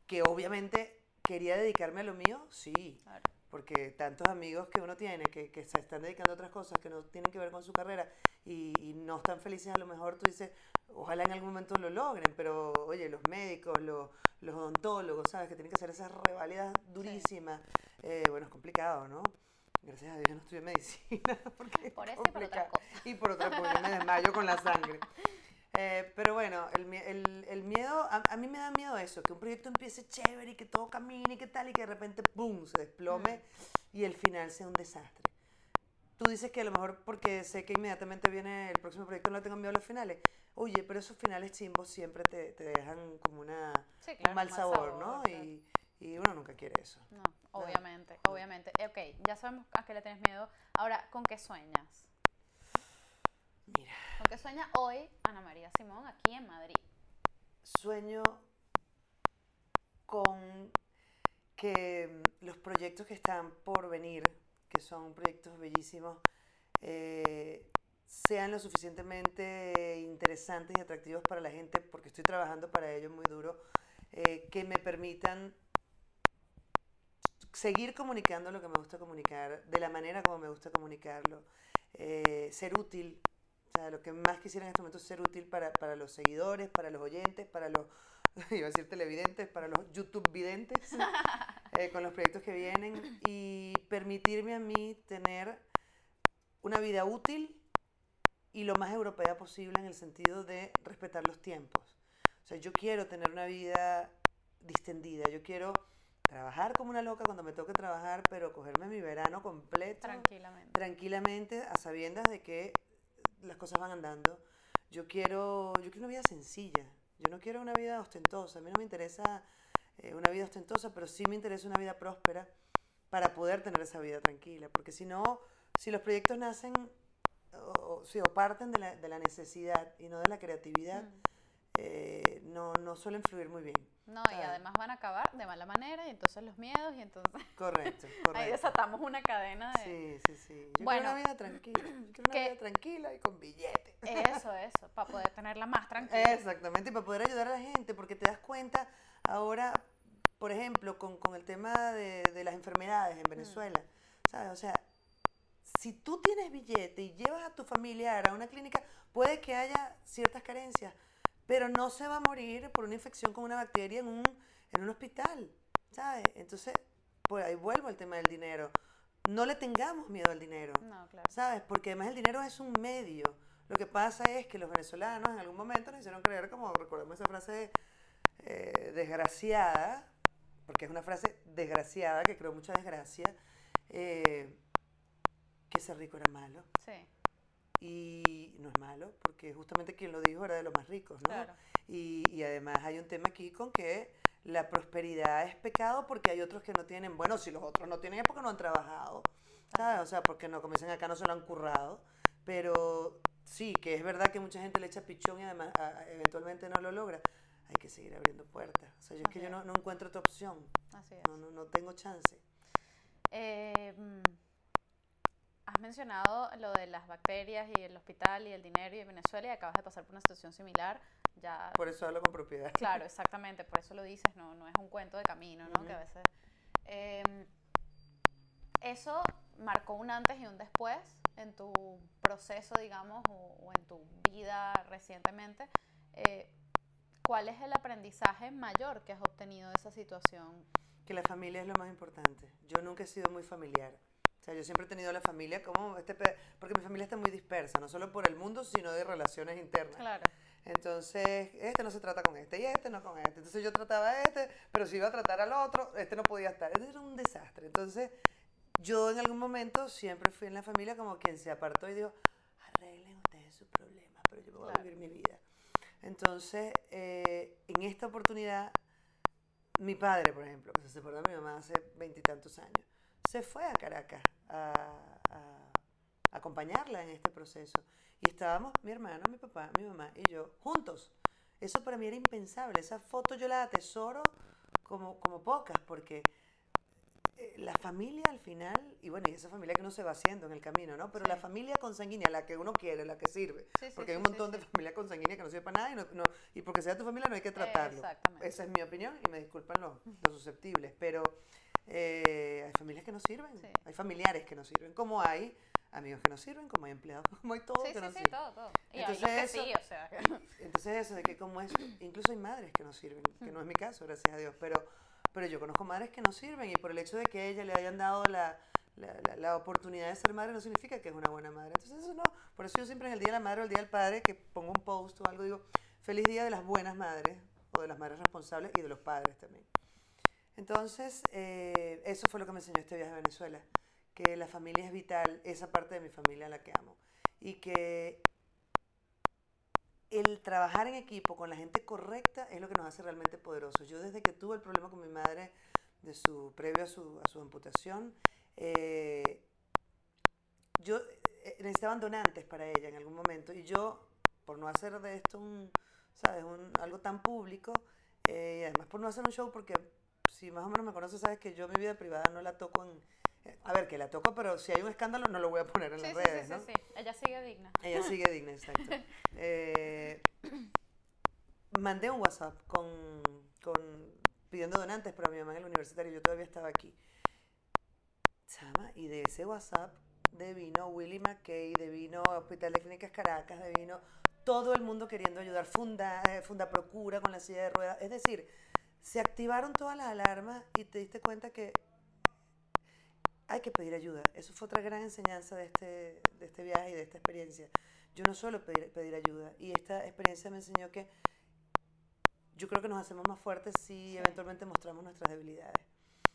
Que obviamente quería dedicarme a lo mío, sí, Claro. porque tantos amigos que uno tiene que, que se están dedicando a otras cosas que no tienen que ver con su carrera y, y no están felices, a lo mejor tú dices, ojalá en algún momento lo logren, pero oye, los médicos, los, los odontólogos, ¿sabes? Que tienen que hacer esas reválidas durísimas. Eh, bueno, es complicado, ¿no? Gracias a Dios yo no estudié medicina. Porque es Por eso y por otras complicado. cosas. Y por otras, yo me desmayo con la sangre. Eh, pero bueno, el, el- el miedo, a, a mí me da miedo eso, que un proyecto empiece chévere y que todo camine y que tal, y que de repente, ¡pum!, se desplome y el final sea un desastre. Tú dices que a lo mejor porque sé que inmediatamente viene el próximo proyecto no tengo miedo a los finales. Oye, pero esos finales chimbos siempre te, te dejan como una, Sí, un claro, mal mal sabor, sabor, ¿no? claro. Y, y uno nunca quiere eso. No, obviamente, obviamente. Eh, Ok, ya sabemos a qué le tienes miedo. Ahora, ¿con qué sueñas? Mira, ¿Con qué sueña hoy Ana María Simón aquí en Madrid? sueño con que mm, los proyectos que están por venir, que son proyectos bellísimos, eh, sean lo suficientemente interesantes y atractivos para la gente, porque estoy trabajando para ello muy duro, eh, que me permitan seguir comunicando lo que me gusta comunicar, de la manera como me gusta comunicarlo, eh, ser útil. O sea, lo que más quisiera en este momento es ser útil para, para los seguidores, para los oyentes, para los, iba a decir televidentes, para los YouTube videntes, eh, con los proyectos que vienen y permitirme a mí tener una vida útil y lo más europea posible en el sentido de respetar los tiempos. O sea, yo quiero tener una vida distendida, yo quiero trabajar como una loca cuando me toque trabajar, pero cogerme mi verano completo Tranquilamente. tranquilamente a sabiendas de que las cosas van andando. Yo quiero, yo quiero una vida sencilla. Yo no quiero una vida ostentosa. A mí no me interesa eh, una vida ostentosa, pero sí me interesa una vida próspera para poder tener esa vida tranquila. Porque si no, si los proyectos nacen o, o- sí, o parten de la, de la necesidad y no de la creatividad, Mm. eh, no, no suelen fluir muy bien. No, y además van a acabar de mala manera y entonces los miedos y entonces Correcto, ahí correcto. desatamos una cadena de... Sí, sí, sí. Yo Bueno, quiero una vida tranquila. Yo quiero una que- vida tranquila y con billete. Eso, eso, para poder tenerla más tranquila. Exactamente, y para poder ayudar a la gente, porque te das cuenta ahora, por ejemplo, con, con el tema de, de las enfermedades en Venezuela, ¿sabes? O sea, si tú tienes billete y llevas a tu familiar a una clínica, puede que haya ciertas carencias, pero no se va a morir por una infección con una bacteria en un, en un hospital, ¿sabes? Entonces, pues ahí vuelvo al tema del dinero. No le tengamos miedo al dinero. No, claro. ¿Sabes? Porque además el dinero es un medio. Lo que pasa es que los venezolanos en algún momento nos hicieron creer, como recordemos esa frase eh, desgraciada, porque es una frase desgraciada que creó mucha desgracia, eh, que ser rico era malo. Sí, Y no es malo, porque justamente quien lo dijo era de los más ricos, ¿no? claro. Y, y además hay un tema aquí con que la prosperidad es pecado porque hay otros que no tienen, bueno, si los otros no tienen es porque no han trabajado, ¿sabes? O sea, porque no, dicen acá, no se lo han currado, pero sí, que es verdad que mucha gente le echa pichón y además a- a- eventualmente no lo logra. Hay que seguir abriendo puertas. O sea, yo es que yo no, no encuentro otra opción, Así es. no, no, no tengo chance. Eh, mm, has mencionado lo de las bacterias y el hospital y el dinero y Venezuela y acabas de pasar por una situación similar. Ya, Por eso hablo con propiedad. claro, exactamente, por eso lo dices, no, no es un cuento de camino, ¿no? Ujú. Que a veces... em, eso marcó un antes y un después en tu proceso, digamos, o, o en tu vida recientemente. Eh, ¿Cuál es el aprendizaje mayor que has obtenido de esa situación? que la familia es lo más importante. Yo nunca he sido muy familiar. O sea, yo siempre he tenido la familia como este... Porque mi familia está muy dispersa, no solo por el mundo, sino de relaciones internas. Claro. Entonces, este no se trata con este y este no con este. Entonces yo trataba a este, pero si iba a tratar al otro, este no podía estar. Era un desastre. Entonces, yo en algún momento siempre fui en la familia como quien se apartó y dijo, arreglen ustedes sus problemas, pero yo voy a vivir mi vida. Entonces, eh, en esta oportunidad, mi padre, por ejemplo, que se separó de mi mamá hace veintitantos años, se fue a Caracas a, a, acompañarla en este proceso. Y estábamos mi hermano, mi papá, mi mamá y yo juntos. Eso para mí era impensable. Esa foto yo la atesoro como, como pocas, porque eh, la familia al final, y bueno, y esa familia que uno se va haciendo en el camino, ¿no? Pero la familia consanguínea, la que uno quiere, la que sirve. porque hay un montón de familia consanguínea que no sirve para nada y, no, no, y porque sea tu familia no hay que tratarlo. Esa es mi opinión y me disculpan los, los susceptibles, pero eh, hay familias que no sirven, hay familiares que no sirven, como hay amigos que no sirven, como hay empleados, como hay todo que no sirve. todo, todo. Y entonces eso, sí, o sea. entonces eso de que como es, incluso hay madres que no sirven, que no es mi caso, gracias a Dios, pero pero yo conozco madres que no sirven y por el hecho de que a ella le hayan dado la, la, la, oportunidad de ser madre no significa que es una buena madre. Entonces eso no, por eso yo siempre en el Día de la Madre o el Día del Padre que pongo un post o algo digo, feliz día de las buenas madres o de las madres responsables y de los padres también. Entonces, eh, eso fue lo que me enseñó este viaje a Venezuela, que la familia es vital, esa parte de mi familia a la que amo, y que el trabajar en equipo con la gente correcta es lo que nos hace realmente poderosos. Yo desde que tuve el problema con mi madre, de su, previo a su, a su amputación, eh, yo eh, necesitaban donantes para ella en algún momento y yo, por no hacer de esto un, ¿sabes? Un, algo tan público, eh, y además por no hacer un show, porque si más o menos me conoces, sabes que yo mi vida privada no la toco en a ver, que la toco, pero si hay un escándalo no lo voy a poner en las redes, sí, ¿no? Sí, sí, ella sigue digna. Ella sigue digna, exacto. Eh, mandé un WhatsApp con, con, pidiendo donantes para mi mamá en el universitario, yo todavía estaba aquí. Chama, y de ese WhatsApp devino Willy McKay, devino Hospital de Clínicas Caracas, devino todo el mundo queriendo ayudar, Funda, eh, Funda Procura con la silla de ruedas. Es decir, se activaron todas las alarmas y te diste cuenta que hay que pedir ayuda. Eso fue otra gran enseñanza de este, de este viaje y de esta experiencia. Yo no suelo pedir, pedir ayuda y esta experiencia me enseñó que yo creo que nos hacemos más fuertes si eventualmente mostramos nuestras debilidades.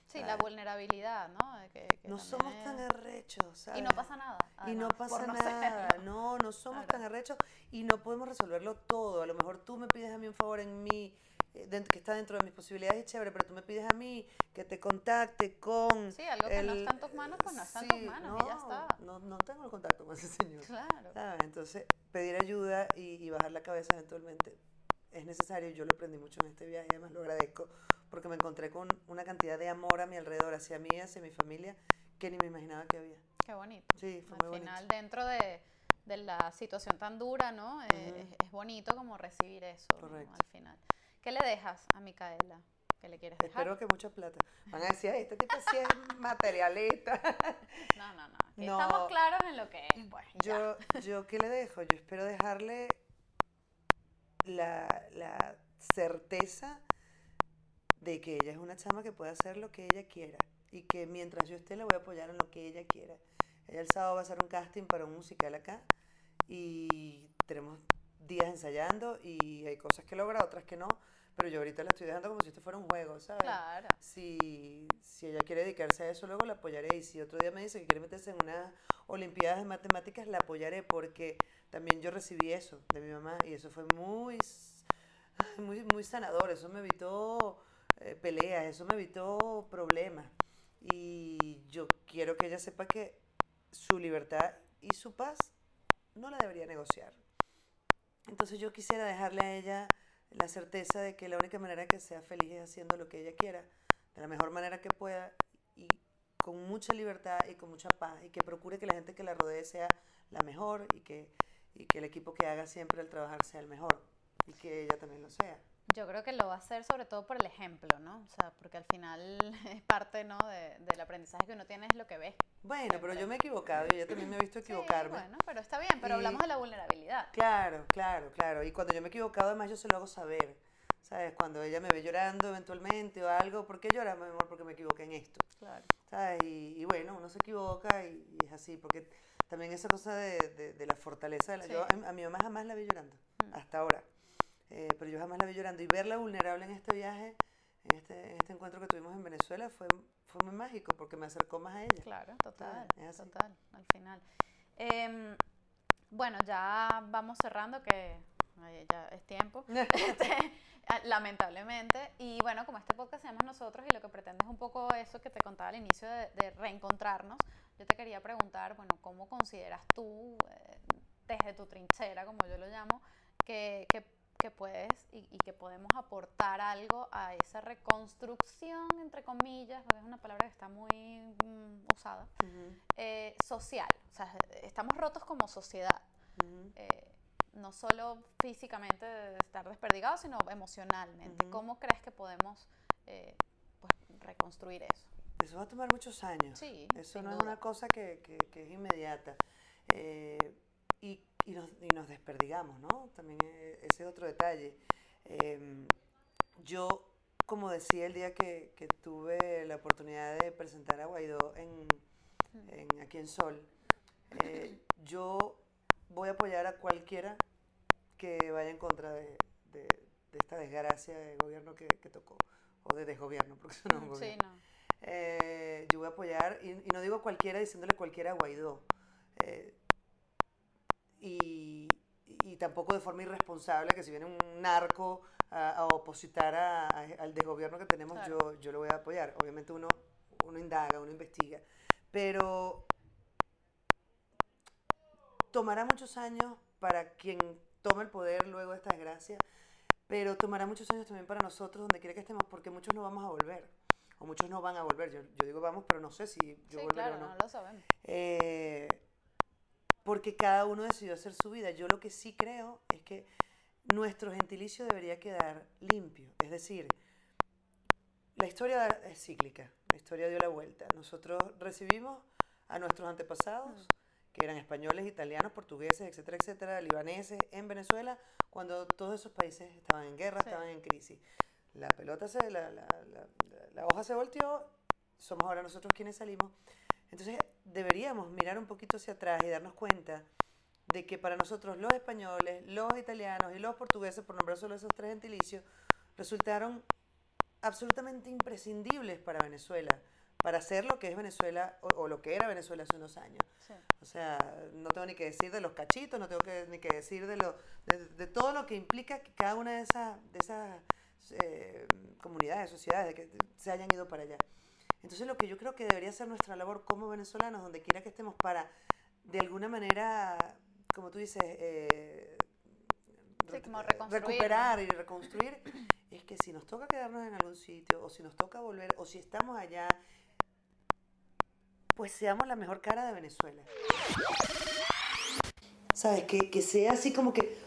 Sí, la vulnerabilidad, ¿no? no somos tan arrechos, ¿sabes? Y no pasa nada. y no pasa nada. No, no somos tan arrechos y no podemos resolverlo todo. A lo mejor tú me pides a mí un favor en mí eh, que está dentro de mis posibilidades y chévere, pero tú me pides a mí que te contacte con... Sí, algo que no está en tus manos, pues no está en tus manos y ya está. No, no tengo el contacto con ese señor. Claro. Entonces, pedir ayuda y, y, bajar la cabeza eventualmente es necesario. Yo lo aprendí mucho en este viaje y además lo agradezco porque me encontré con una cantidad de amor a mi alrededor, hacia mí, hacia mi familia, que ni me imaginaba que había. Qué bonito. Sí, fue Al muy final, bonito. dentro de, de, la situación tan dura, ¿no? Eh, es, es, bonito como recibir eso. ¿no? al final. ¿Qué le dejas a Micaela? ¿Qué le quieres dejar? Espero que mucha plata. Van a decir, este tipo sí es materialista. No, no, no. Aquí no. Estamos claros en lo que es, pues. Yo, yo, ¿qué le dejo? Yo espero dejarle la, la certeza de que ella es una chama que puede hacer lo que ella quiera y que mientras yo esté le voy a apoyar en lo que ella quiera. Ella el sábado va a hacer un casting para un musical acá y tenemos días ensayando y hay cosas que logra, otras que no, pero yo ahorita la estoy dejando como si esto fuera un juego, ¿sabes? Claro. Si, si ella quiere dedicarse a eso, luego la apoyaré y si otro día me dice que quiere meterse en unas olimpiadas de matemáticas, la apoyaré porque también yo recibí eso de mi mamá y eso fue muy, muy, muy sanador, eso me evitó eh, peleas, eso me evitó problemas y yo quiero que ella sepa que su libertad y su paz no la debería negociar. Entonces yo quisiera dejarle a ella la certeza de que la única manera que sea feliz es haciendo lo que ella quiera, de la mejor manera que pueda y con mucha libertad y con mucha paz y que procure que la gente que la rodee sea la mejor y que, y que el equipo que haga siempre el trabajar sea el mejor y que ella también lo sea. Yo creo que lo va a hacer sobre todo por el ejemplo, ¿no? O sea, porque al final es parte, ¿no? De, del aprendizaje que uno tiene es lo que ve. Bueno, pero yo me he equivocado y ella también me ha visto equivocarme. Sí, bueno, pero está bien, pero y, hablamos de la vulnerabilidad. Claro, claro, claro. Y cuando yo me he equivocado, además yo se lo hago saber. ¿Sabes? Cuando ella me ve llorando eventualmente o algo, ¿por qué llora, mi amor? Porque me equivoqué en esto. Claro. ¿Sabes? Y, y bueno, uno se equivoca y, y, es así, porque también esa cosa de, de, de la fortaleza de la... Sí. Yo a, a, mi mamá jamás la vi llorando, mm. hasta ahora. Eh, pero yo jamás la vi llorando. Y verla vulnerable en este viaje, en este, en este encuentro que tuvimos en Venezuela, fue, fue muy mágico porque me acercó más a ella. Claro, total, total, al final. Em, bueno, ya vamos cerrando, que ya es tiempo, este, lamentablemente. Y bueno, como este podcast llama Nosotros y lo que pretende es un poco eso que te contaba al inicio de, reencontrarnos, yo te quería preguntar, bueno, ¿cómo consideras tú, eh, desde tu trinchera, como yo lo llamo, que, que, que puedes y, y, que podemos aportar algo a esa reconstrucción, entre comillas, porque es una palabra que está muy mm, usada, eh, social? O sea, estamos rotos como sociedad no solo físicamente de estar desperdigados, sino emocionalmente. ¿Cómo crees que podemos eh, pues, reconstruir eso? Eso va a tomar muchos años. Sí, eso no es una cosa que, que, es inmediata. Eh, y, y, nos, y, nos, desperdigamos, ¿no? También eh, ese es otro detalle. Em, yo, como decía el día que, que, tuve la oportunidad de presentar a Guaidó en, en aquí en Sol, yo voy a apoyar a cualquiera que vaya en contra de, de, esta desgracia de gobierno que, que, tocó, o de desgobierno, porque eso no es un gobierno. Sí, no. Eh, yo voy a apoyar, y, no digo cualquiera diciéndole cualquiera a Guaidó, eh, y, y, tampoco de forma irresponsable, que si viene un narco a, a opositar a, al desgobierno que tenemos, yo, yo lo voy a apoyar. Obviamente uno, uno indaga, uno investiga, pero tomará muchos años para quien tome el poder luego de esta desgracia, pero tomará muchos años también para nosotros, donde quiera que estemos, porque muchos no vamos a volver, o muchos no van a volver. Yo, yo digo vamos, pero no sé si yo sí, volveré claro, o no. no lo sabemos. Eh, porque cada uno decidió hacer su vida. Yo lo que sí creo es que nuestro gentilicio debería quedar limpio. Es decir, la historia es cíclica, la historia dio la vuelta. Nosotros recibimos a nuestros antepasados. Que eran españoles, italianos, portugueses, etcétera, etcétera, libaneses, en Venezuela, cuando todos esos países estaban en guerra, estaban en crisis. La pelota se, la, la, la, la, hoja se volteó, somos ahora nosotros quienes salimos. Entonces deberíamos mirar un poquito hacia atrás y darnos cuenta de que para nosotros los españoles, los italianos y los portugueses, por nombrar solo esos tres gentilicios, resultaron absolutamente imprescindibles para Venezuela para hacer lo que es Venezuela o, lo que era Venezuela hace unos años. O sea, no tengo ni que decir de los cachitos, no tengo que, ni que decir de, lo, de, todo lo que implica que cada una de esas, de esas eh, comunidades, sociedades, que se hayan ido para allá. Entonces lo que yo creo que debería ser nuestra labor como venezolanos, donde quiera que estemos, para de alguna manera, como tú dices, eh, recuperar y reconstruir, es que si nos toca quedarnos en algún sitio, o si nos toca volver, o si estamos allá pues seamos la mejor cara de Venezuela. ¿Sabes? Que, que sea así como que,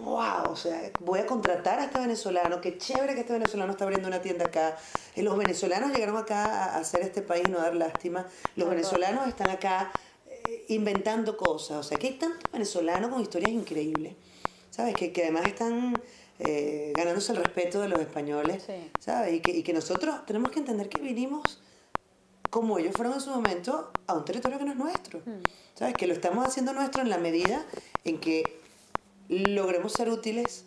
wow, o sea, voy a contratar a este venezolano, qué chévere que este venezolano está abriendo una tienda acá. Los venezolanos llegaron acá a hacer este país, no dar lástima. Los venezolanos están acá eh, inventando cosas. O sea, que hay tantos venezolanos con historias increíbles. ¿Sabes? Que, que además están eh, ganándose el respeto de los españoles. ¿Sabes? Y que, y que nosotros tenemos que entender que vinimos como ellos fueron en su momento a un territorio que no es nuestro. Hmm. ¿Sabes? Que lo estamos haciendo nuestro en la medida en que logremos ser útiles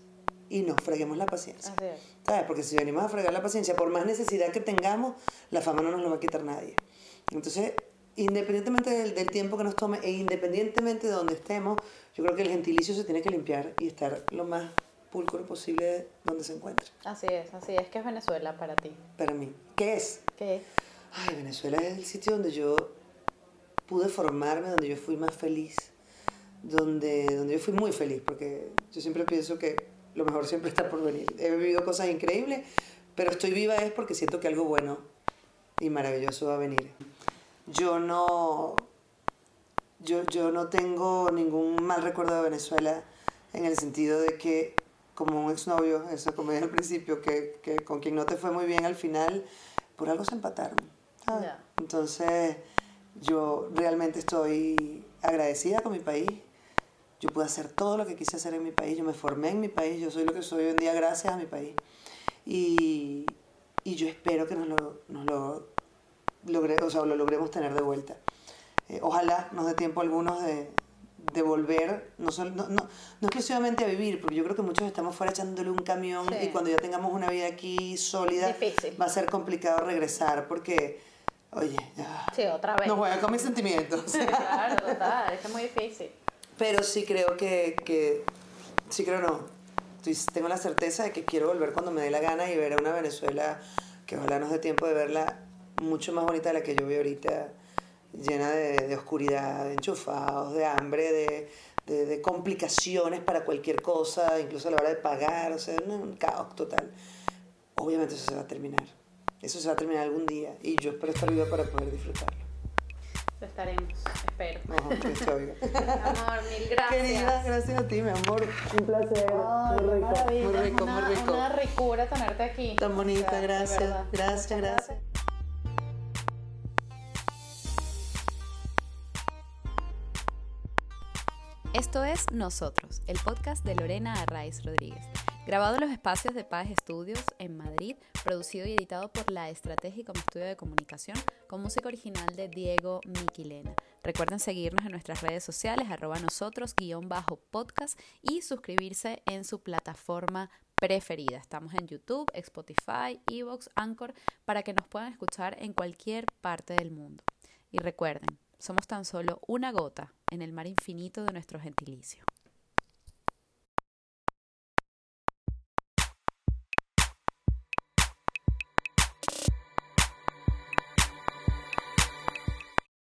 y nos freguemos la paciencia. ¿Sabes? Porque si venimos a fregar la paciencia, por más necesidad que tengamos, la fama no nos lo va a quitar nadie. Entonces, independientemente del, del, tiempo que nos tome e independientemente de donde estemos, yo creo que el gentilicio se tiene que limpiar y estar lo más pulcro posible donde se encuentre. Así es, así es. ¿Qué es Venezuela para ti? Para mí. ¿Qué es? ¿Qué es? ay, Venezuela es el sitio donde yo pude formarme, donde yo fui más feliz, donde, donde yo fui muy feliz, porque yo siempre pienso que lo mejor siempre está por venir. He vivido cosas increíbles, pero estoy viva es porque siento que algo bueno y maravilloso va a venir. Yo no, yo, yo no tengo ningún mal recuerdo de Venezuela en el sentido de que como un exnovio, eso como dije al principio, que, que con quien no te fue muy bien al final, por algo se empataron. Entonces, yo realmente estoy agradecida con mi país. Yo pude hacer todo lo que quise hacer en mi país. Yo me formé en mi país. Yo soy lo que soy hoy en día gracias a mi país. Y, y yo espero que nos lo, nos lo, logre, o sea, lo logremos tener de vuelta. Eh, ojalá nos dé tiempo a algunos de, de volver, no, no, no, no, exclusivamente a vivir, porque yo creo que muchos estamos fuera echándole un camión y cuando ya tengamos una vida aquí sólida, va a ser complicado regresar porque, oye, ya, sí, otra vez. no juega con mis sentimientos. claro, total, es que es muy difícil. Pero sí creo que, que sí creo no, tengo la certeza de que quiero volver cuando me dé la gana y ver a una Venezuela que ojalá nos dé tiempo de verla mucho más bonita de la que yo veo ahorita llena de, oscuridad, de enchufados, de hambre, de, complicaciones para cualquier cosa, incluso a la hora de pagar, o sea, un caos total. Obviamente eso se va a terminar. Eso se va a terminar algún día y yo espero estar viva para poder disfrutarlo. Lo estaremos, espero. No, amor, mil gracias. Querida, gracias a ti, mi amor. Un placer. muy rico, muy rico, muy rico. Una ricura tenerte aquí. Tan bonita, gracias. Gracias, gracias. Esto es Nosotros, el podcast de Lorena Arraiz Rodríguez. Grabado en los espacios de Paz Estudios en Madrid, producido y editado por La Estrategia como estudio de comunicación, con música original de Diego Miquilena. Recuerden seguirnos en nuestras redes sociales, arroba nosotros, guion bajo podcast y suscribirse en su plataforma preferida. Estamos en YouTube, Spotify, Evox, Anchor, para que nos puedan escuchar en cualquier parte del mundo. Y recuerden, somos tan solo una gota en el mar infinito de nuestro gentilicio.